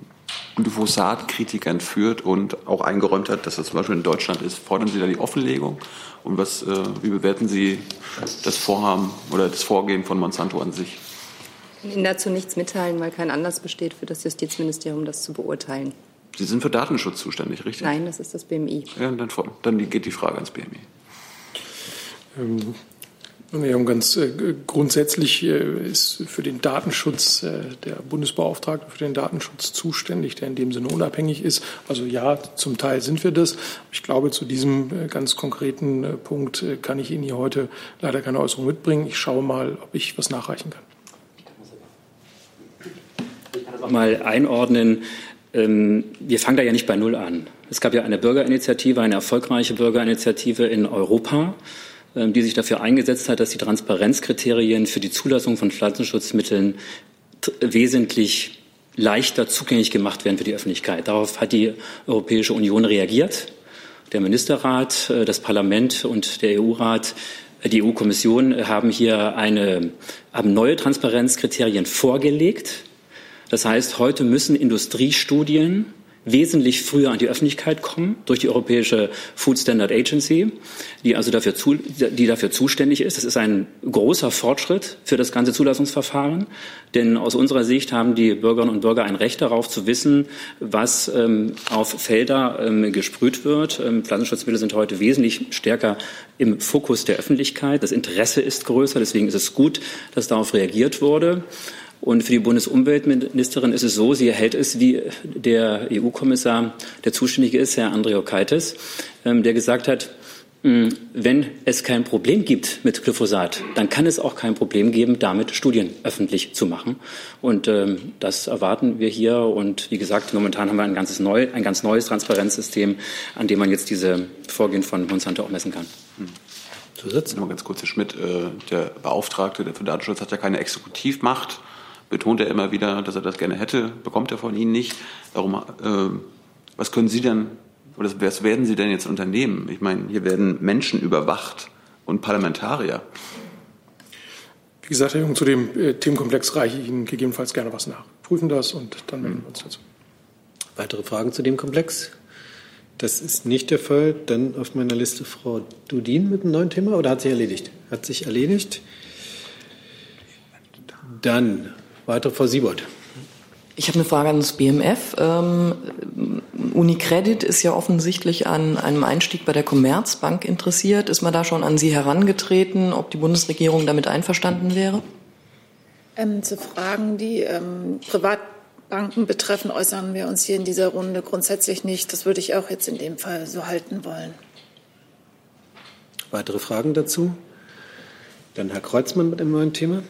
Glyphosat-Kritikern führt und auch eingeräumt hat, dass das zum Beispiel in Deutschland ist? Fordern Sie da die Offenlegung? Und was, äh, wie bewerten Sie das Vorhaben oder das Vorgehen von Monsanto an sich? Ich kann Ihnen dazu nichts mitteilen, weil kein Anlass besteht für das Justizministerium, das zu beurteilen. Sie sind für Datenschutz zuständig, richtig? Nein, das ist das BMI. Ja, dann, dann geht die Frage ans BMI. Ähm, ja, ganz äh, grundsätzlich äh, ist für den Datenschutz äh, der Bundesbeauftragte für den Datenschutz zuständig, der in dem Sinne unabhängig ist. Also ja, zum Teil sind wir das. Ich glaube, zu diesem ganz konkreten Punkt kann ich Ihnen hier heute leider keine Äußerung mitbringen. Ich schaue mal, ob ich was nachreichen kann. Ich kann das auch mal einordnen. Ähm, wir fangen da ja nicht bei Null an. Es gab ja eine Bürgerinitiative, eine erfolgreiche Bürgerinitiative in Europa die sich dafür eingesetzt hat, dass die Transparenzkriterien für die Zulassung von Pflanzenschutzmitteln wesentlich leichter zugänglich gemacht werden für die Öffentlichkeit. Darauf hat die Europäische Union reagiert. Der Ministerrat, äh, das Parlament und der EU-Rat, äh, die EU-Kommission haben hier eine, haben neue Transparenzkriterien vorgelegt. Das heißt, heute müssen Industriestudien wesentlich früher an die Öffentlichkeit kommen durch die Europäische Food Standard Agency, die also dafür, zu, die dafür zuständig ist. Das ist ein großer Fortschritt für das ganze Zulassungsverfahren, denn aus unserer Sicht haben die Bürgerinnen und Bürger ein Recht darauf zu wissen, was ähm, auf Felder ähm, gesprüht wird. Ähm, Pflanzenschutzmittel sind heute wesentlich stärker im Fokus der Öffentlichkeit. Das Interesse ist größer, deswegen ist es gut, dass darauf reagiert wurde. Und für die Bundesumweltministerin ist es so, sie erhält es wie der EU-Kommissar, der zuständige ist, Herr Andriokaitis, ähm, der gesagt hat, hm, wenn es kein Problem gibt mit Glyphosat, dann kann es auch kein Problem geben, damit Studien öffentlich zu machen. Und ähm, das erwarten wir hier. Und wie gesagt, momentan haben wir ein, ganzes neu, ein ganz neues Transparenzsystem, an dem man jetzt diese Vorgehen von Monsanto auch messen kann. Hm. Zusatz? Nur ganz kurz, Herr Schmidt, äh, der Beauftragte für Datenschutz hat ja keine Exekutivmacht betont er immer wieder, dass er das gerne hätte, bekommt er von Ihnen nicht. Darum, äh, was können Sie denn, oder was werden Sie denn jetzt unternehmen? Ich meine, hier werden Menschen überwacht und Parlamentarier. Wie gesagt, Herr Jung, zu dem äh, Themenkomplex reiche ich Ihnen gegebenenfalls gerne was nach. Prüfen das und dann melden wir uns dazu. Weitere Fragen zu dem Komplex? Das ist nicht der Fall. Dann auf meiner Liste Frau Dudin mit einem neuen Thema oder hat sich erledigt? Hat sich erledigt. Dann weitere Frau Siebold. Ich habe eine Frage an das BMF. Ähm, Unicredit ist ja offensichtlich an einem Einstieg bei der Commerzbank interessiert. Ist man da schon an Sie herangetreten, ob die Bundesregierung damit einverstanden wäre? Ähm, zu Fragen, die ähm, Privatbanken betreffen, äußern wir uns hier in dieser Runde grundsätzlich nicht. Das würde ich auch jetzt in dem Fall so halten wollen. Weitere Fragen dazu? Dann Herr Kreuzmann mit einem neuen Thema.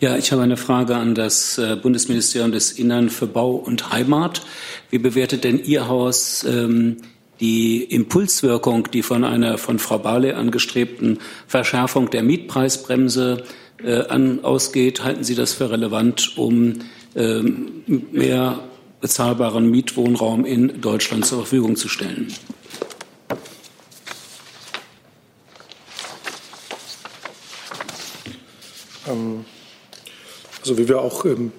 Ja, ich habe eine Frage an das äh, Bundesministerium des Innern für Bau und Heimat. Wie bewertet denn Ihr Haus ähm, die Impulswirkung, die von einer von Frau Barley angestrebten Verschärfung der Mietpreisbremse äh, an, ausgeht? Halten Sie das für relevant, um ähm, mehr bezahlbaren Mietwohnraum in Deutschland zur Verfügung zu stellen? Ähm also wie wir auch ähm,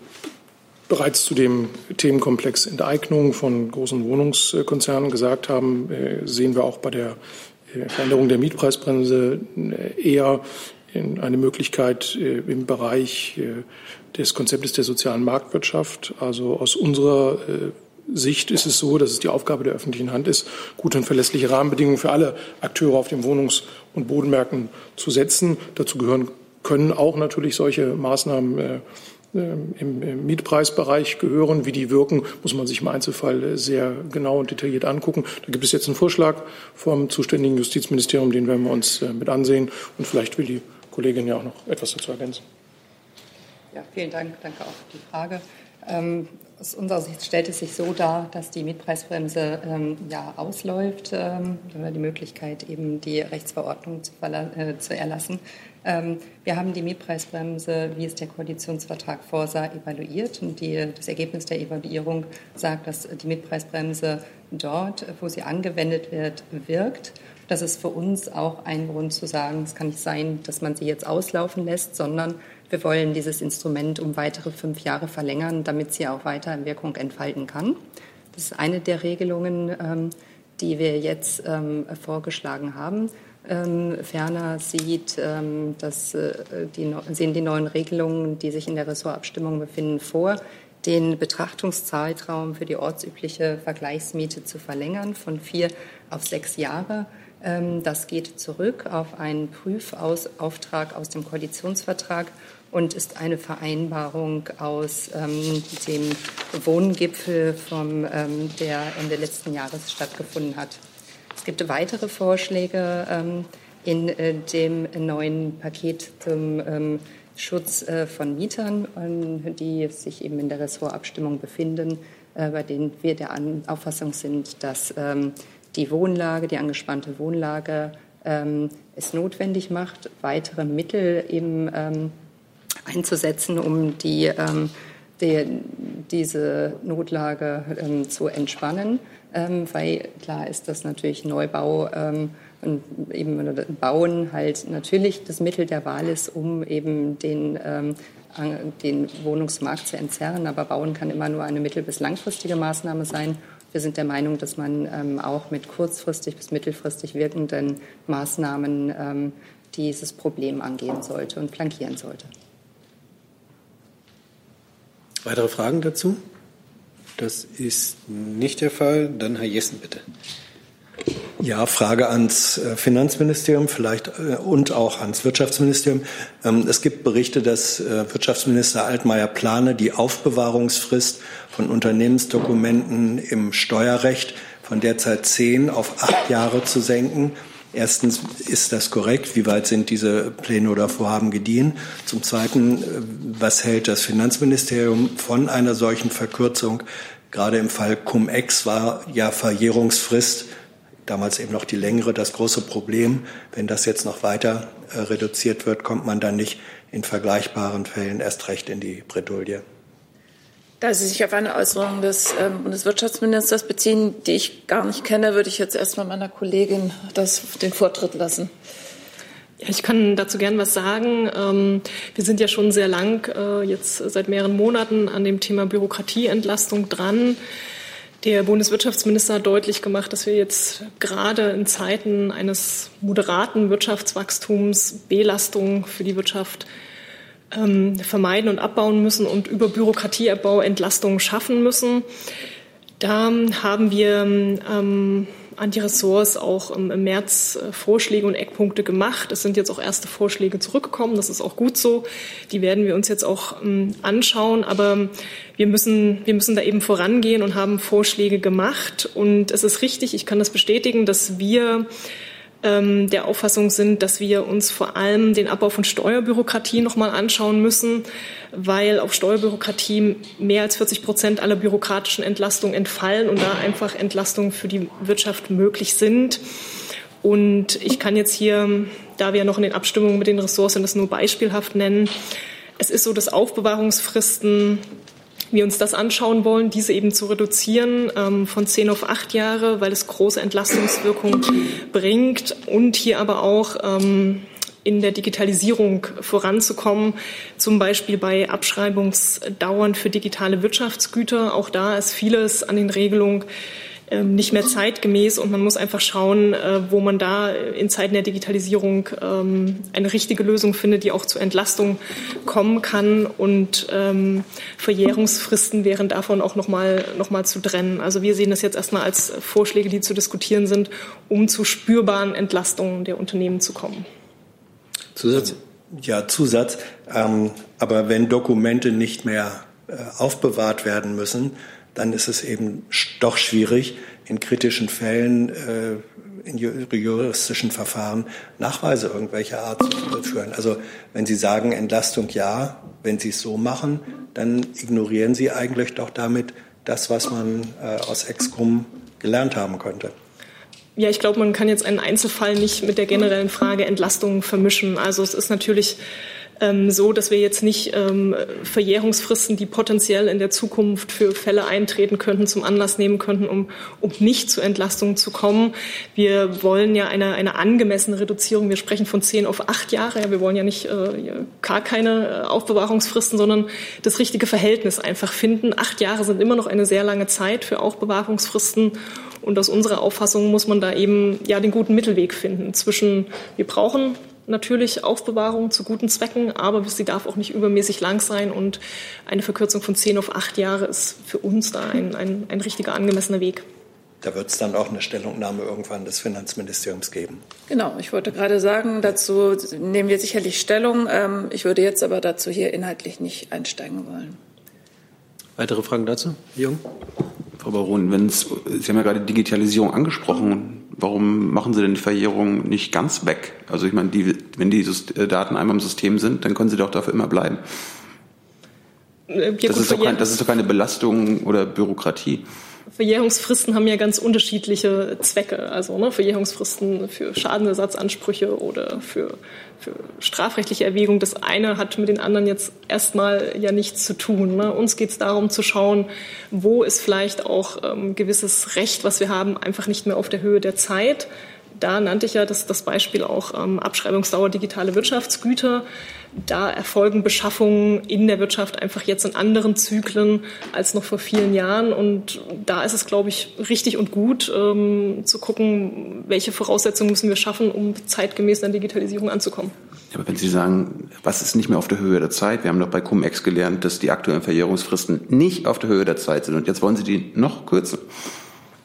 bereits zu dem Themenkomplex Enteignung von großen Wohnungskonzernen gesagt haben, äh, sehen wir auch bei der äh, Veränderung der Mietpreisbremse äh, eher eine Möglichkeit im Bereich des Konzeptes der sozialen Marktwirtschaft. Also aus unserer Sicht ist es so, dass es die Aufgabe der öffentlichen Hand ist, gute und verlässliche Rahmenbedingungen für alle Akteure auf den Wohnungs- und Bodenmärkten zu setzen. Dazu gehören können auch natürlich solche Maßnahmen äh, äh, im, Mietpreisbereich gehören. Wie die wirken, muss man sich im Einzelfall sehr genau und detailliert angucken. Da gibt es jetzt einen Vorschlag vom zuständigen Justizministerium, den werden wir uns äh, mit ansehen. Und vielleicht will die Kollegin ja auch noch etwas dazu ergänzen. Ja, vielen Dank. Danke auch für die Frage. Ähm, aus unserer Sicht stellt es sich so dar, dass die Mietpreisbremse ähm, ja ausläuft. Ähm, die Möglichkeit, eben die Rechtsverordnung zu, äh, zu erlassen. Ähm, wir haben die Mietpreisbremse, wie es der Koalitionsvertrag vorsah, evaluiert. Und die, das Ergebnis der Evaluierung sagt, dass die Mietpreisbremse dort, wo sie angewendet wird, wirkt. Das ist für uns auch ein Grund zu sagen, es kann nicht sein, dass man sie jetzt auslaufen lässt, sondern wir wollen dieses Instrument um weitere fünf Jahre verlängern, damit sie auch weiter Wirkung entfalten kann. Das ist eine der Regelungen, ähm, die wir jetzt ähm, vorgeschlagen haben. Ähm, ferner sieht, ähm, dass, äh, die, sehen die neuen Regelungen, die sich in der Ressortabstimmung befinden, vor, den Betrachtungszeitraum für die ortsübliche Vergleichsmiete zu verlängern von vier auf sechs Jahre. Ähm, das geht zurück auf einen Prüfauftrag aus dem Koalitionsvertrag und ist eine Vereinbarung aus ähm, dem Wohngipfel, vom, ähm, der Ende letzten Jahres stattgefunden hat. Es gibt weitere Vorschläge ähm, in äh, dem neuen Paket zum ähm, Schutz äh, von Mietern, ähm, die sich eben in der Ressortabstimmung befinden, äh, bei denen wir der An Auffassung sind, dass ähm, die Wohnlage, die angespannte Wohnlage es notwendig macht, weitere Mittel eben einzusetzen, um die, ähm, die diese Notlage ähm, zu entspannen. Ähm, weil klar ist, dass natürlich Neubau ähm, und eben Bauen halt natürlich das Mittel der Wahl ist, um eben den, ähm, den Wohnungsmarkt zu entzerren. Aber Bauen kann immer nur eine mittel- bis langfristige Maßnahme sein. Wir sind der Meinung, dass man ähm, auch mit kurzfristig bis mittelfristig wirkenden Maßnahmen ähm, dieses Problem angehen sollte und flankieren sollte. Weitere Fragen dazu? Das ist nicht der Fall. Dann Herr Jessen, bitte. Ja, Frage ans äh, Finanzministerium vielleicht äh, und auch ans Wirtschaftsministerium. Ähm, es gibt Berichte, dass äh, Wirtschaftsminister Altmaier plane, die Aufbewahrungsfrist von Unternehmensdokumenten im Steuerrecht von derzeit zehn auf acht Jahre zu senken. Erstens, ist das korrekt? Wie weit sind diese Pläne oder Vorhaben gediehen? Zum Zweiten, was hält das Finanzministerium von einer solchen Verkürzung? Gerade im Fall Cum-Ex war ja Verjährungsfrist damals eben noch die längere, das große Problem. Wenn das jetzt noch weiter äh, reduziert wird, kommt man dann nicht in vergleichbaren Fällen erst recht in die Bredouille. Da Sie sich auf eine Äußerung des ähm, Bundeswirtschaftsministers beziehen, die ich gar nicht kenne, würde ich jetzt erstmal meiner Kollegin das, den Vortritt lassen. Ja, ich kann dazu gern was sagen. Ähm, wir sind ja schon sehr lang, äh, jetzt seit mehreren Monaten, an dem Thema Bürokratieentlastung dran. Der Bundeswirtschaftsminister hat deutlich gemacht, dass wir jetzt gerade in Zeiten eines moderaten Wirtschaftswachstums Belastung für die Wirtschaft ähm, vermeiden und abbauen müssen und über Bürokratieabbau Entlastungen schaffen müssen. Da haben wir ähm, an die Ressorts auch im, im März äh, Vorschläge und Eckpunkte gemacht. Es sind jetzt auch erste Vorschläge zurückgekommen. Das ist auch gut so. Die werden wir uns jetzt auch ähm, anschauen. Aber wir müssen, wir müssen da eben vorangehen und haben Vorschläge gemacht. Und es ist richtig, ich kann das bestätigen, dass wir ähm, der Auffassung sind, dass wir uns vor allem den Abbau von Steuerbürokratie noch mal anschauen müssen, weil auf Steuerbürokratie mehr als 40 Prozent aller bürokratischen Entlastungen entfallen und da einfach Entlastungen für die Wirtschaft möglich sind. Und ich kann jetzt hier, da wir noch in den Abstimmungen mit den Ressourcen das nur beispielhaft nennen, es ist so, dass Aufbewahrungsfristen wir uns das anschauen wollen, diese eben zu reduzieren ähm, von zehn auf acht Jahre, weil es große Entlastungswirkung bringt und hier aber auch ähm, in der Digitalisierung voranzukommen, zum Beispiel bei Abschreibungsdauern für digitale Wirtschaftsgüter. Auch da ist vieles an den Regelungen ähm, nicht mehr zeitgemäß und man muss einfach schauen, äh, wo man da in Zeiten der Digitalisierung ähm, eine richtige Lösung findet, die auch zur Entlastung kommen kann und ähm, Verjährungsfristen wären davon auch nochmal noch mal zu trennen. Also wir sehen das jetzt erstmal als Vorschläge, die zu diskutieren sind, um zu spürbaren Entlastungen der Unternehmen zu kommen. Zusatz? Ja, Zusatz. Aber wenn Dokumente nicht mehr äh, aufbewahrt werden müssen, dann ist es eben doch schwierig, in kritischen Fällen, äh, in juristischen Verfahren Nachweise irgendwelcher Art zu führen. Also wenn Sie sagen Entlastung ja, wenn Sie es so machen, dann ignorieren Sie eigentlich doch damit das, was man äh, aus Excom gelernt haben könnte. Ja, ich glaube, man kann jetzt einen Einzelfall nicht mit der generellen Frage Entlastung vermischen. Also es ist natürlich ähm, so, dass wir jetzt nicht ähm, Verjährungsfristen, die potenziell in der Zukunft für Fälle eintreten könnten, zum Anlass nehmen könnten, um, um nicht zu Entlastungen zu kommen. Wir wollen ja eine, eine angemessene Reduzierung. Wir sprechen von zehn auf acht Jahre. Ja, wir wollen ja nicht äh, gar keine äh, Aufbewahrungsfristen, sondern das richtige Verhältnis einfach finden. Acht Jahre sind immer noch eine sehr lange Zeit für Aufbewahrungsfristen. Und aus unserer Auffassung muss man da eben ja den guten Mittelweg finden zwischen wir brauchen natürlich Aufbewahrung zu guten Zwecken, aber sie darf auch nicht übermäßig lang sein und eine Verkürzung von zehn auf acht Jahre ist für uns da ein, ein, ein richtiger angemessener Weg. Da wird es dann auch eine Stellungnahme irgendwann des Finanzministeriums geben. Genau, ich wollte gerade sagen, dazu nehmen wir sicherlich Stellung. Ähm, ich würde jetzt aber dazu hier inhaltlich nicht einsteigen wollen. Weitere Fragen dazu? Jung? Frau Baron, wenn's, Sie haben ja gerade Digitalisierung angesprochen. Warum machen Sie denn die Verjährung nicht ganz weg? Also ich meine, die, wenn die äh, Daten einmal im System sind, dann können sie doch dafür immer bleiben. Äh, das ist, kein, das ist doch keine Belastung oder Bürokratie. Verjährungsfristen haben ja ganz unterschiedliche Zwecke. Also ne, Verjährungsfristen für Schadenersatzansprüche oder für, für strafrechtliche Erwägungen. Das eine hat mit den anderen jetzt erstmal ja nichts zu tun. Ne? Uns geht es darum zu schauen, wo ist vielleicht auch ähm, gewisses Recht, was wir haben, einfach nicht mehr auf der Höhe der Zeit. Da nannte ich ja das, das Beispiel auch ähm, Abschreibungsdauer digitale Wirtschaftsgüter da erfolgen Beschaffungen in der Wirtschaft einfach jetzt in anderen Zyklen als noch vor vielen Jahren. Und da ist es, glaube ich, richtig und gut ähm, zu gucken, welche Voraussetzungen müssen wir schaffen, um zeitgemäß an Digitalisierung anzukommen. Aber wenn Sie sagen, was ist nicht mehr auf der Höhe der Zeit? Wir haben doch bei Cum-Ex gelernt, dass die aktuellen Verjährungsfristen nicht auf der Höhe der Zeit sind. Und jetzt wollen Sie die noch kürzen.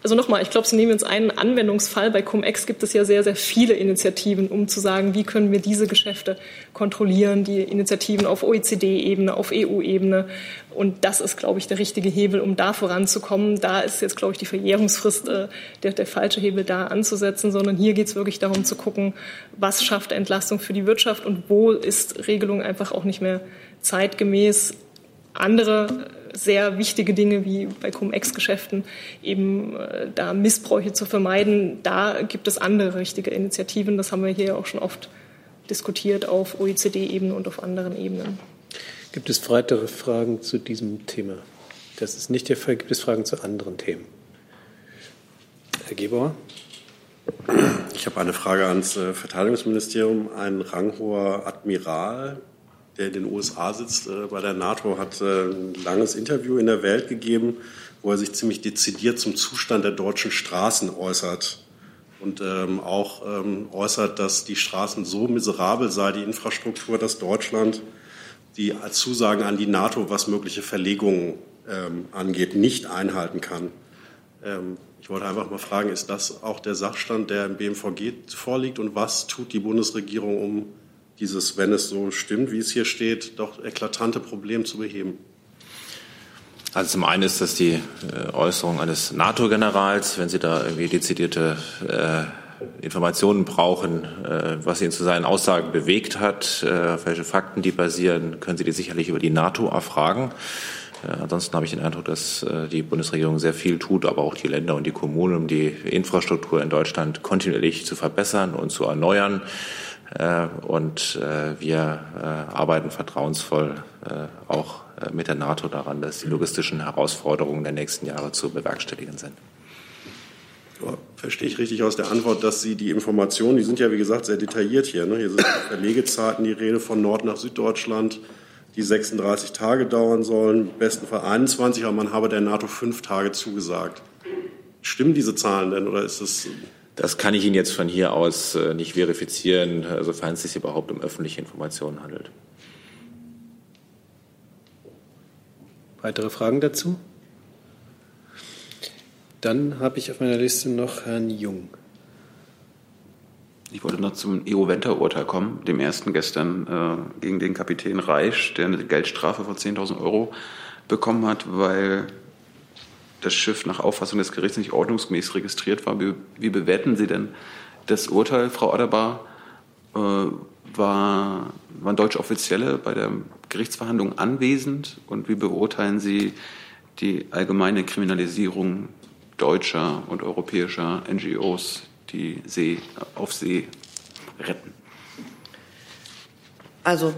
Also nochmal, ich glaube, Sie nehmen jetzt einen Anwendungsfall. Bei Cum-Ex gibt es ja sehr, sehr viele Initiativen, um zu sagen, wie können wir diese Geschäfte kontrollieren, die Initiativen auf OECD-Ebene, auf EU-Ebene. Und das ist, glaube ich, der richtige Hebel, um da voranzukommen. Da ist jetzt, glaube ich, die Verjährungsfrist äh, der, der falsche Hebel da anzusetzen, sondern hier geht es wirklich darum zu gucken, was schafft Entlastung für die Wirtschaft und wo ist Regelung einfach auch nicht mehr zeitgemäß. Andere sehr wichtige Dinge wie bei Cum-Ex-Geschäften eben äh, da Missbräuche zu vermeiden. Da gibt es andere richtige Initiativen. Das haben wir hier auch schon oft diskutiert auf OECD-Ebene und auf anderen Ebenen. Gibt es weitere Fragen zu diesem Thema? Das ist nicht der Fall. Gibt es Fragen zu anderen Themen? Herr Gebauer? Ich habe eine Frage ans äh, Verteidigungsministerium. Ein ranghoher Admiral, der in den USA sitzt, äh, bei der NATO, hat äh, ein langes Interview in der Welt gegeben, wo er sich ziemlich dezidiert zum Zustand der deutschen Straßen äußert und ähm, auch ähm, äußert, dass die Straßen so miserabel sei, die Infrastruktur, dass Deutschland die Zusagen an die NATO, was mögliche Verlegungen ähm, angeht, nicht einhalten kann. Ähm, ich wollte einfach mal fragen, ist das auch der Sachstand, der im BMVG vorliegt und was tut die Bundesregierung, um dieses, wenn es so stimmt, wie es hier steht, doch eklatante Problem zu beheben? Also zum einen ist das die äh, Äußerung eines NATO-Generals, wenn Sie da irgendwie dezidierte äh, Informationen brauchen, äh, was ihn zu seinen Aussagen bewegt hat, äh, auf welche Fakten die basieren, können Sie die sicherlich über die NATO erfragen. Äh, ansonsten habe ich den Eindruck, dass äh, die Bundesregierung sehr viel tut, aber auch die Länder und die Kommunen, um die Infrastruktur in Deutschland kontinuierlich zu verbessern und zu erneuern. Äh, und wir arbeiten vertrauensvoll auch mit der NATO daran, dass die logistischen Herausforderungen der nächsten Jahre zu bewerkstelligen sind. Verstehe ich richtig aus der Antwort, dass Sie die Informationen, die sind ja wie gesagt sehr detailliert hier, ne? hier sind Verlegezeiten die Rede von Nord nach Süddeutschland, die 36 Tage dauern sollen, im besten Fall 21, aber man habe der NATO fünf Tage zugesagt. Stimmen diese Zahlen denn oder ist das? Das kann ich Ihnen jetzt von hier aus äh, nicht verifizieren, sofern es sich überhaupt um öffentliche Informationen handelt. Weitere Fragen dazu? Dann habe ich auf meiner Liste noch Herrn Jung. Ich wollte noch zum EU-Venter-Urteil kommen, dem ersten gestern äh, gegen den Kapitän Reisch, der eine Geldstrafe von 10.000 Euro bekommen hat, weil das Schiff nach Auffassung des Gerichts nicht ordnungsgemäß registriert war. Wie, wie bewerten Sie denn das Urteil, Frau Aderbar? Äh, war, waren deutsche Offizielle bei der Gerichtsverhandlung anwesend und wie beurteilen Sie die allgemeine Kriminalisierung deutscher und europäischer NGOs, die See, auf See retten? Also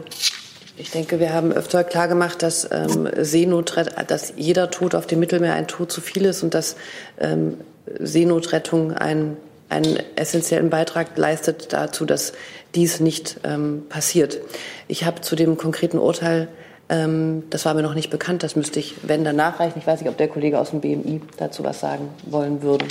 ich denke, wir haben öfter klargemacht, dass ähm, Seenot, dass jeder Tod auf dem Mittelmeer ein Tod zu viel ist und dass ähm, Seenotrettung ein, einen essentiellen Beitrag leistet dazu, dass dies nicht ähm, passiert. Ich habe zu dem konkreten Urteil, ähm, das war mir noch nicht bekannt, das müsste ich, wenn, dann nachreichen. Ich weiß nicht, ob der Kollege aus dem BMI dazu was sagen wollen würde.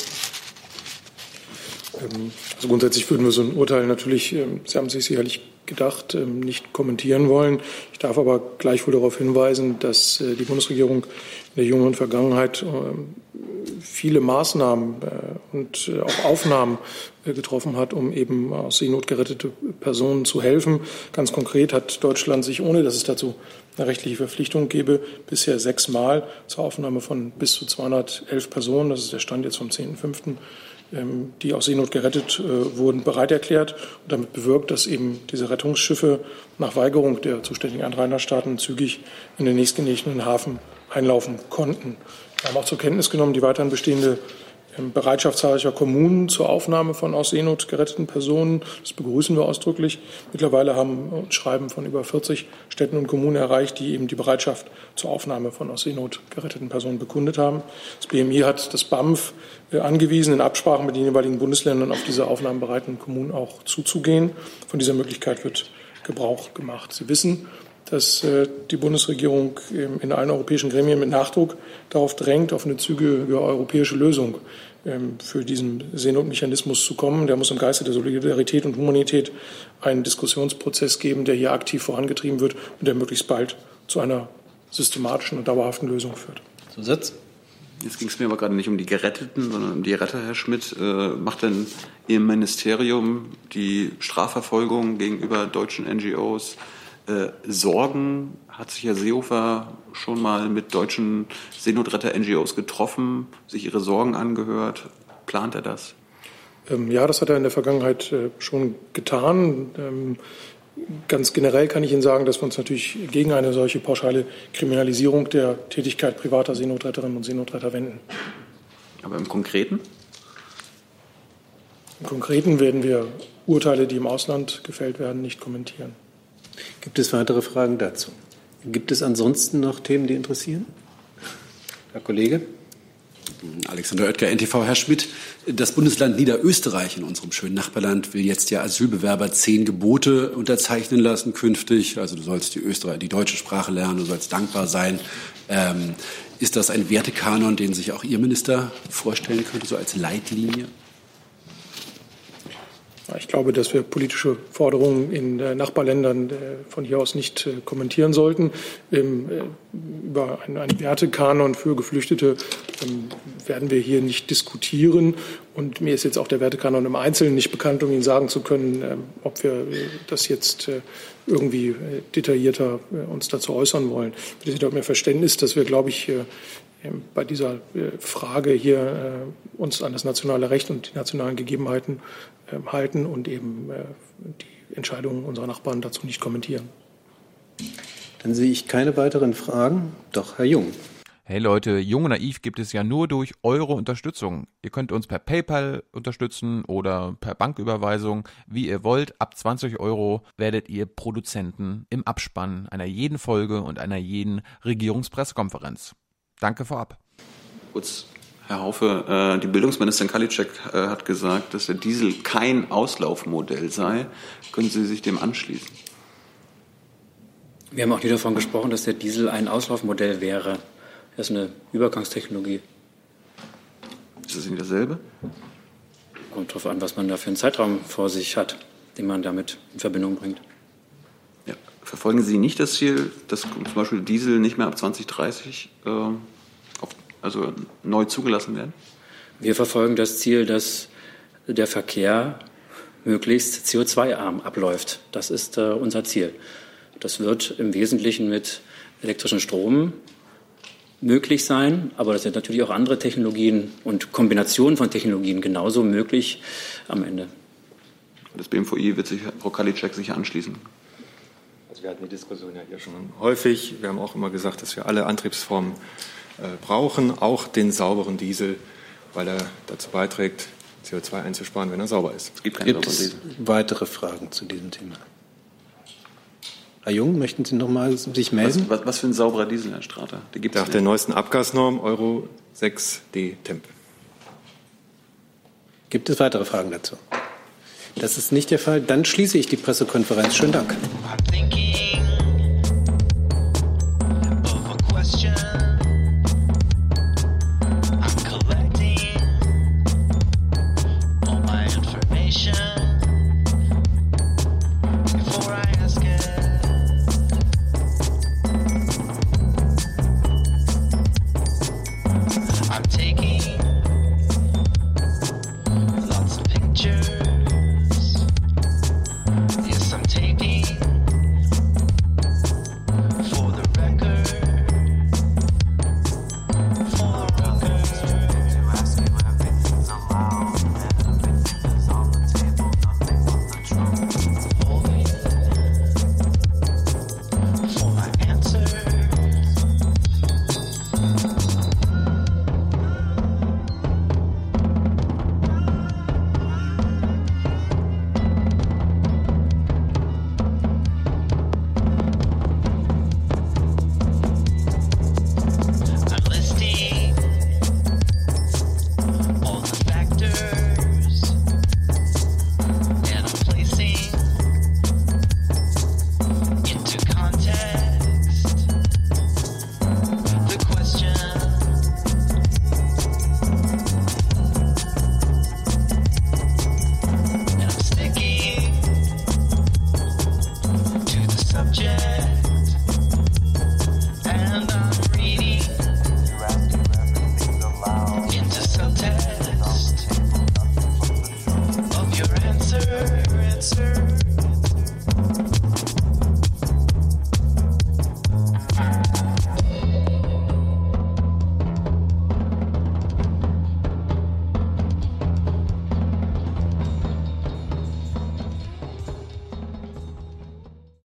Ähm, also grundsätzlich würden wir so ein Urteil natürlich, ähm, Sie haben sich sicherlich gedacht, ähm, nicht kommentieren wollen. Ich darf aber gleichwohl darauf hinweisen, dass äh, die Bundesregierung in der jüngeren Vergangenheit viele Maßnahmen äh, und äh, auch Aufnahmen getroffen hat, um eben aus Seenot gerettete Personen zu helfen. Ganz konkret hat Deutschland sich, ohne dass es dazu eine rechtliche Verpflichtung gebe, bisher sechsmal zur Aufnahme von bis zu 211 Personen, das ist der Stand jetzt vom 10.05., ähm, die aus Seenot gerettet äh, wurden, bereit erklärt und damit bewirkt, dass eben diese Rettungsschiffe nach Weigerung der zuständigen Anrainerstaaten zügig in den nächstgelegenen Hafen einlaufen konnten. Wir haben auch zur Kenntnis genommen, die weiterhin bestehende Bereitschaft zahlreicher Kommunen zur Aufnahme von aus Seenot geretteten Personen. Das begrüßen wir ausdrücklich. Mittlerweile haben uns Schreiben von über 40 Städten und Kommunen erreicht, die eben die Bereitschaft zur Aufnahme von aus Seenot geretteten Personen bekundet haben. Das BMI hat das BAMF angewiesen, in Absprache mit den jeweiligen Bundesländern auf diese aufnahmebereiten Kommunen auch zuzugehen. Von dieser Möglichkeit wird Gebrauch gemacht. Sie wissen, dass äh, die Bundesregierung in allen europäischen Gremien mit Nachdruck darauf drängt, auf eine zügige europäische Lösung ähm, für diesen Seenotmechanismus zu kommen. Der muss im Geiste der Solidarität und Humanität einen Diskussionsprozess geben, der hier aktiv vorangetrieben wird und der möglichst bald zu einer systematischen und dauerhaften Lösung führt. Zusatz? Jetzt ging es mir aber gerade nicht um die Geretteten, sondern um die Retter, Herr Schmidt. Äh, macht denn Ihr Ministerium die Strafverfolgung gegenüber deutschen NGOs äh, Sorgen? Hat sich Herr Seehofer schon mal mit deutschen Seenotretter-NGOs getroffen, sich ihre Sorgen angehört? Plant er das? Ähm, ja, das hat er in der Vergangenheit äh, schon getan. Ähm, Ganz generell kann ich Ihnen sagen, dass wir uns natürlich gegen eine solche pauschale Kriminalisierung der Tätigkeit privater Seenotretterinnen und Seenotretter wenden. Aber im Konkreten? Im Konkreten werden wir Urteile, die im Ausland gefällt werden, nicht kommentieren. Gibt es weitere Fragen dazu? Gibt es ansonsten noch Themen, die interessieren? Herr Kollege. Alexander Oetker, NTV. Herr Schmidt, das Bundesland Niederösterreich in unserem schönen Nachbarland will jetzt ja Asylbewerber zehn Gebote unterzeichnen lassen künftig. Also du sollst die, Österreich, die deutsche Sprache lernen, du sollst dankbar sein. Ähm, ist das ein Wertekanon, den sich auch Ihr Minister vorstellen könnte, so als Leitlinie? Ich glaube, dass wir politische Forderungen in Nachbarländern äh, von hier aus nicht äh, kommentieren sollten. Ähm, äh, über einen Wertekanon für Geflüchtete ähm, werden wir hier nicht diskutieren. Und mir ist jetzt auch der Wertekanon im Einzelnen nicht bekannt, um Ihnen sagen zu können, ähm, ob wir das jetzt irgendwie detaillierter uns dazu äußern wollen. Bitte Sie doch mir Verständnis, dass wir, glaube ich, bei dieser Frage hier uns an das nationale Recht und die nationalen Gegebenheiten ähm, halten und eben äh, die Entscheidungen unserer Nachbarn dazu nicht kommentieren. Dann sehe ich keine weiteren Fragen. Doch, Herr Jung. Hey Leute, Jung und Naiv gibt es ja nur durch eure Unterstützung. Ihr könnt uns per PayPal unterstützen oder per Banküberweisung, wie ihr wollt. Ab 20 Euro werdet ihr Produzenten im Abspann einer jeden Folge und einer jeden Regierungspressekonferenz. Danke vorab. Kurz Herr Haufe, äh, die Bildungsministerin Kalitschek äh, hat gesagt, dass der Diesel kein Auslaufmodell sei. Können Sie sich dem anschließen? Wir haben auch nie davon gesprochen, dass der Diesel ein Auslaufmodell wäre. Er ist eine Übergangstechnologie. Ist das nicht dasselbe? Kommt darauf an, was man da für einen Zeitraum vor sich hat, den man damit in Verbindung bringt. Ja. Verfolgen Sie nicht das Ziel, dass zum Beispiel Diesel nicht mehr ab 2030 äh, also neu zugelassen werden? Wir verfolgen das Ziel, dass der Verkehr möglichst CO2-arm abläuft. Das ist äh, unser Ziel. Das wird im Wesentlichen mit elektrischem Strom möglich sein, aber das sind natürlich auch andere Technologien und Kombinationen von Technologien genauso möglich am Ende. Das BMVI wird sich, Frau Kalitschek, sicher anschließen. Wir hatten die Diskussion ja hier schon häufig. Wir haben auch immer gesagt, dass wir alle Antriebsformen äh, brauchen, auch den sauberen Diesel, weil er dazu beiträgt, CO2 einzusparen, wenn er sauber ist. Es gibt, gibt es weitere Fragen zu diesem Thema? Herr Jung, möchten Sie noch mal sich melden? Was, was, was für ein sauberer Diesel, Herr Strater? Der gibt Nach der neuesten Abgasnorm Euro 6D Temp. Gibt es weitere Fragen dazu? Das ist nicht der Fall. Dann schließe ich die Pressekonferenz. Schönen Dank.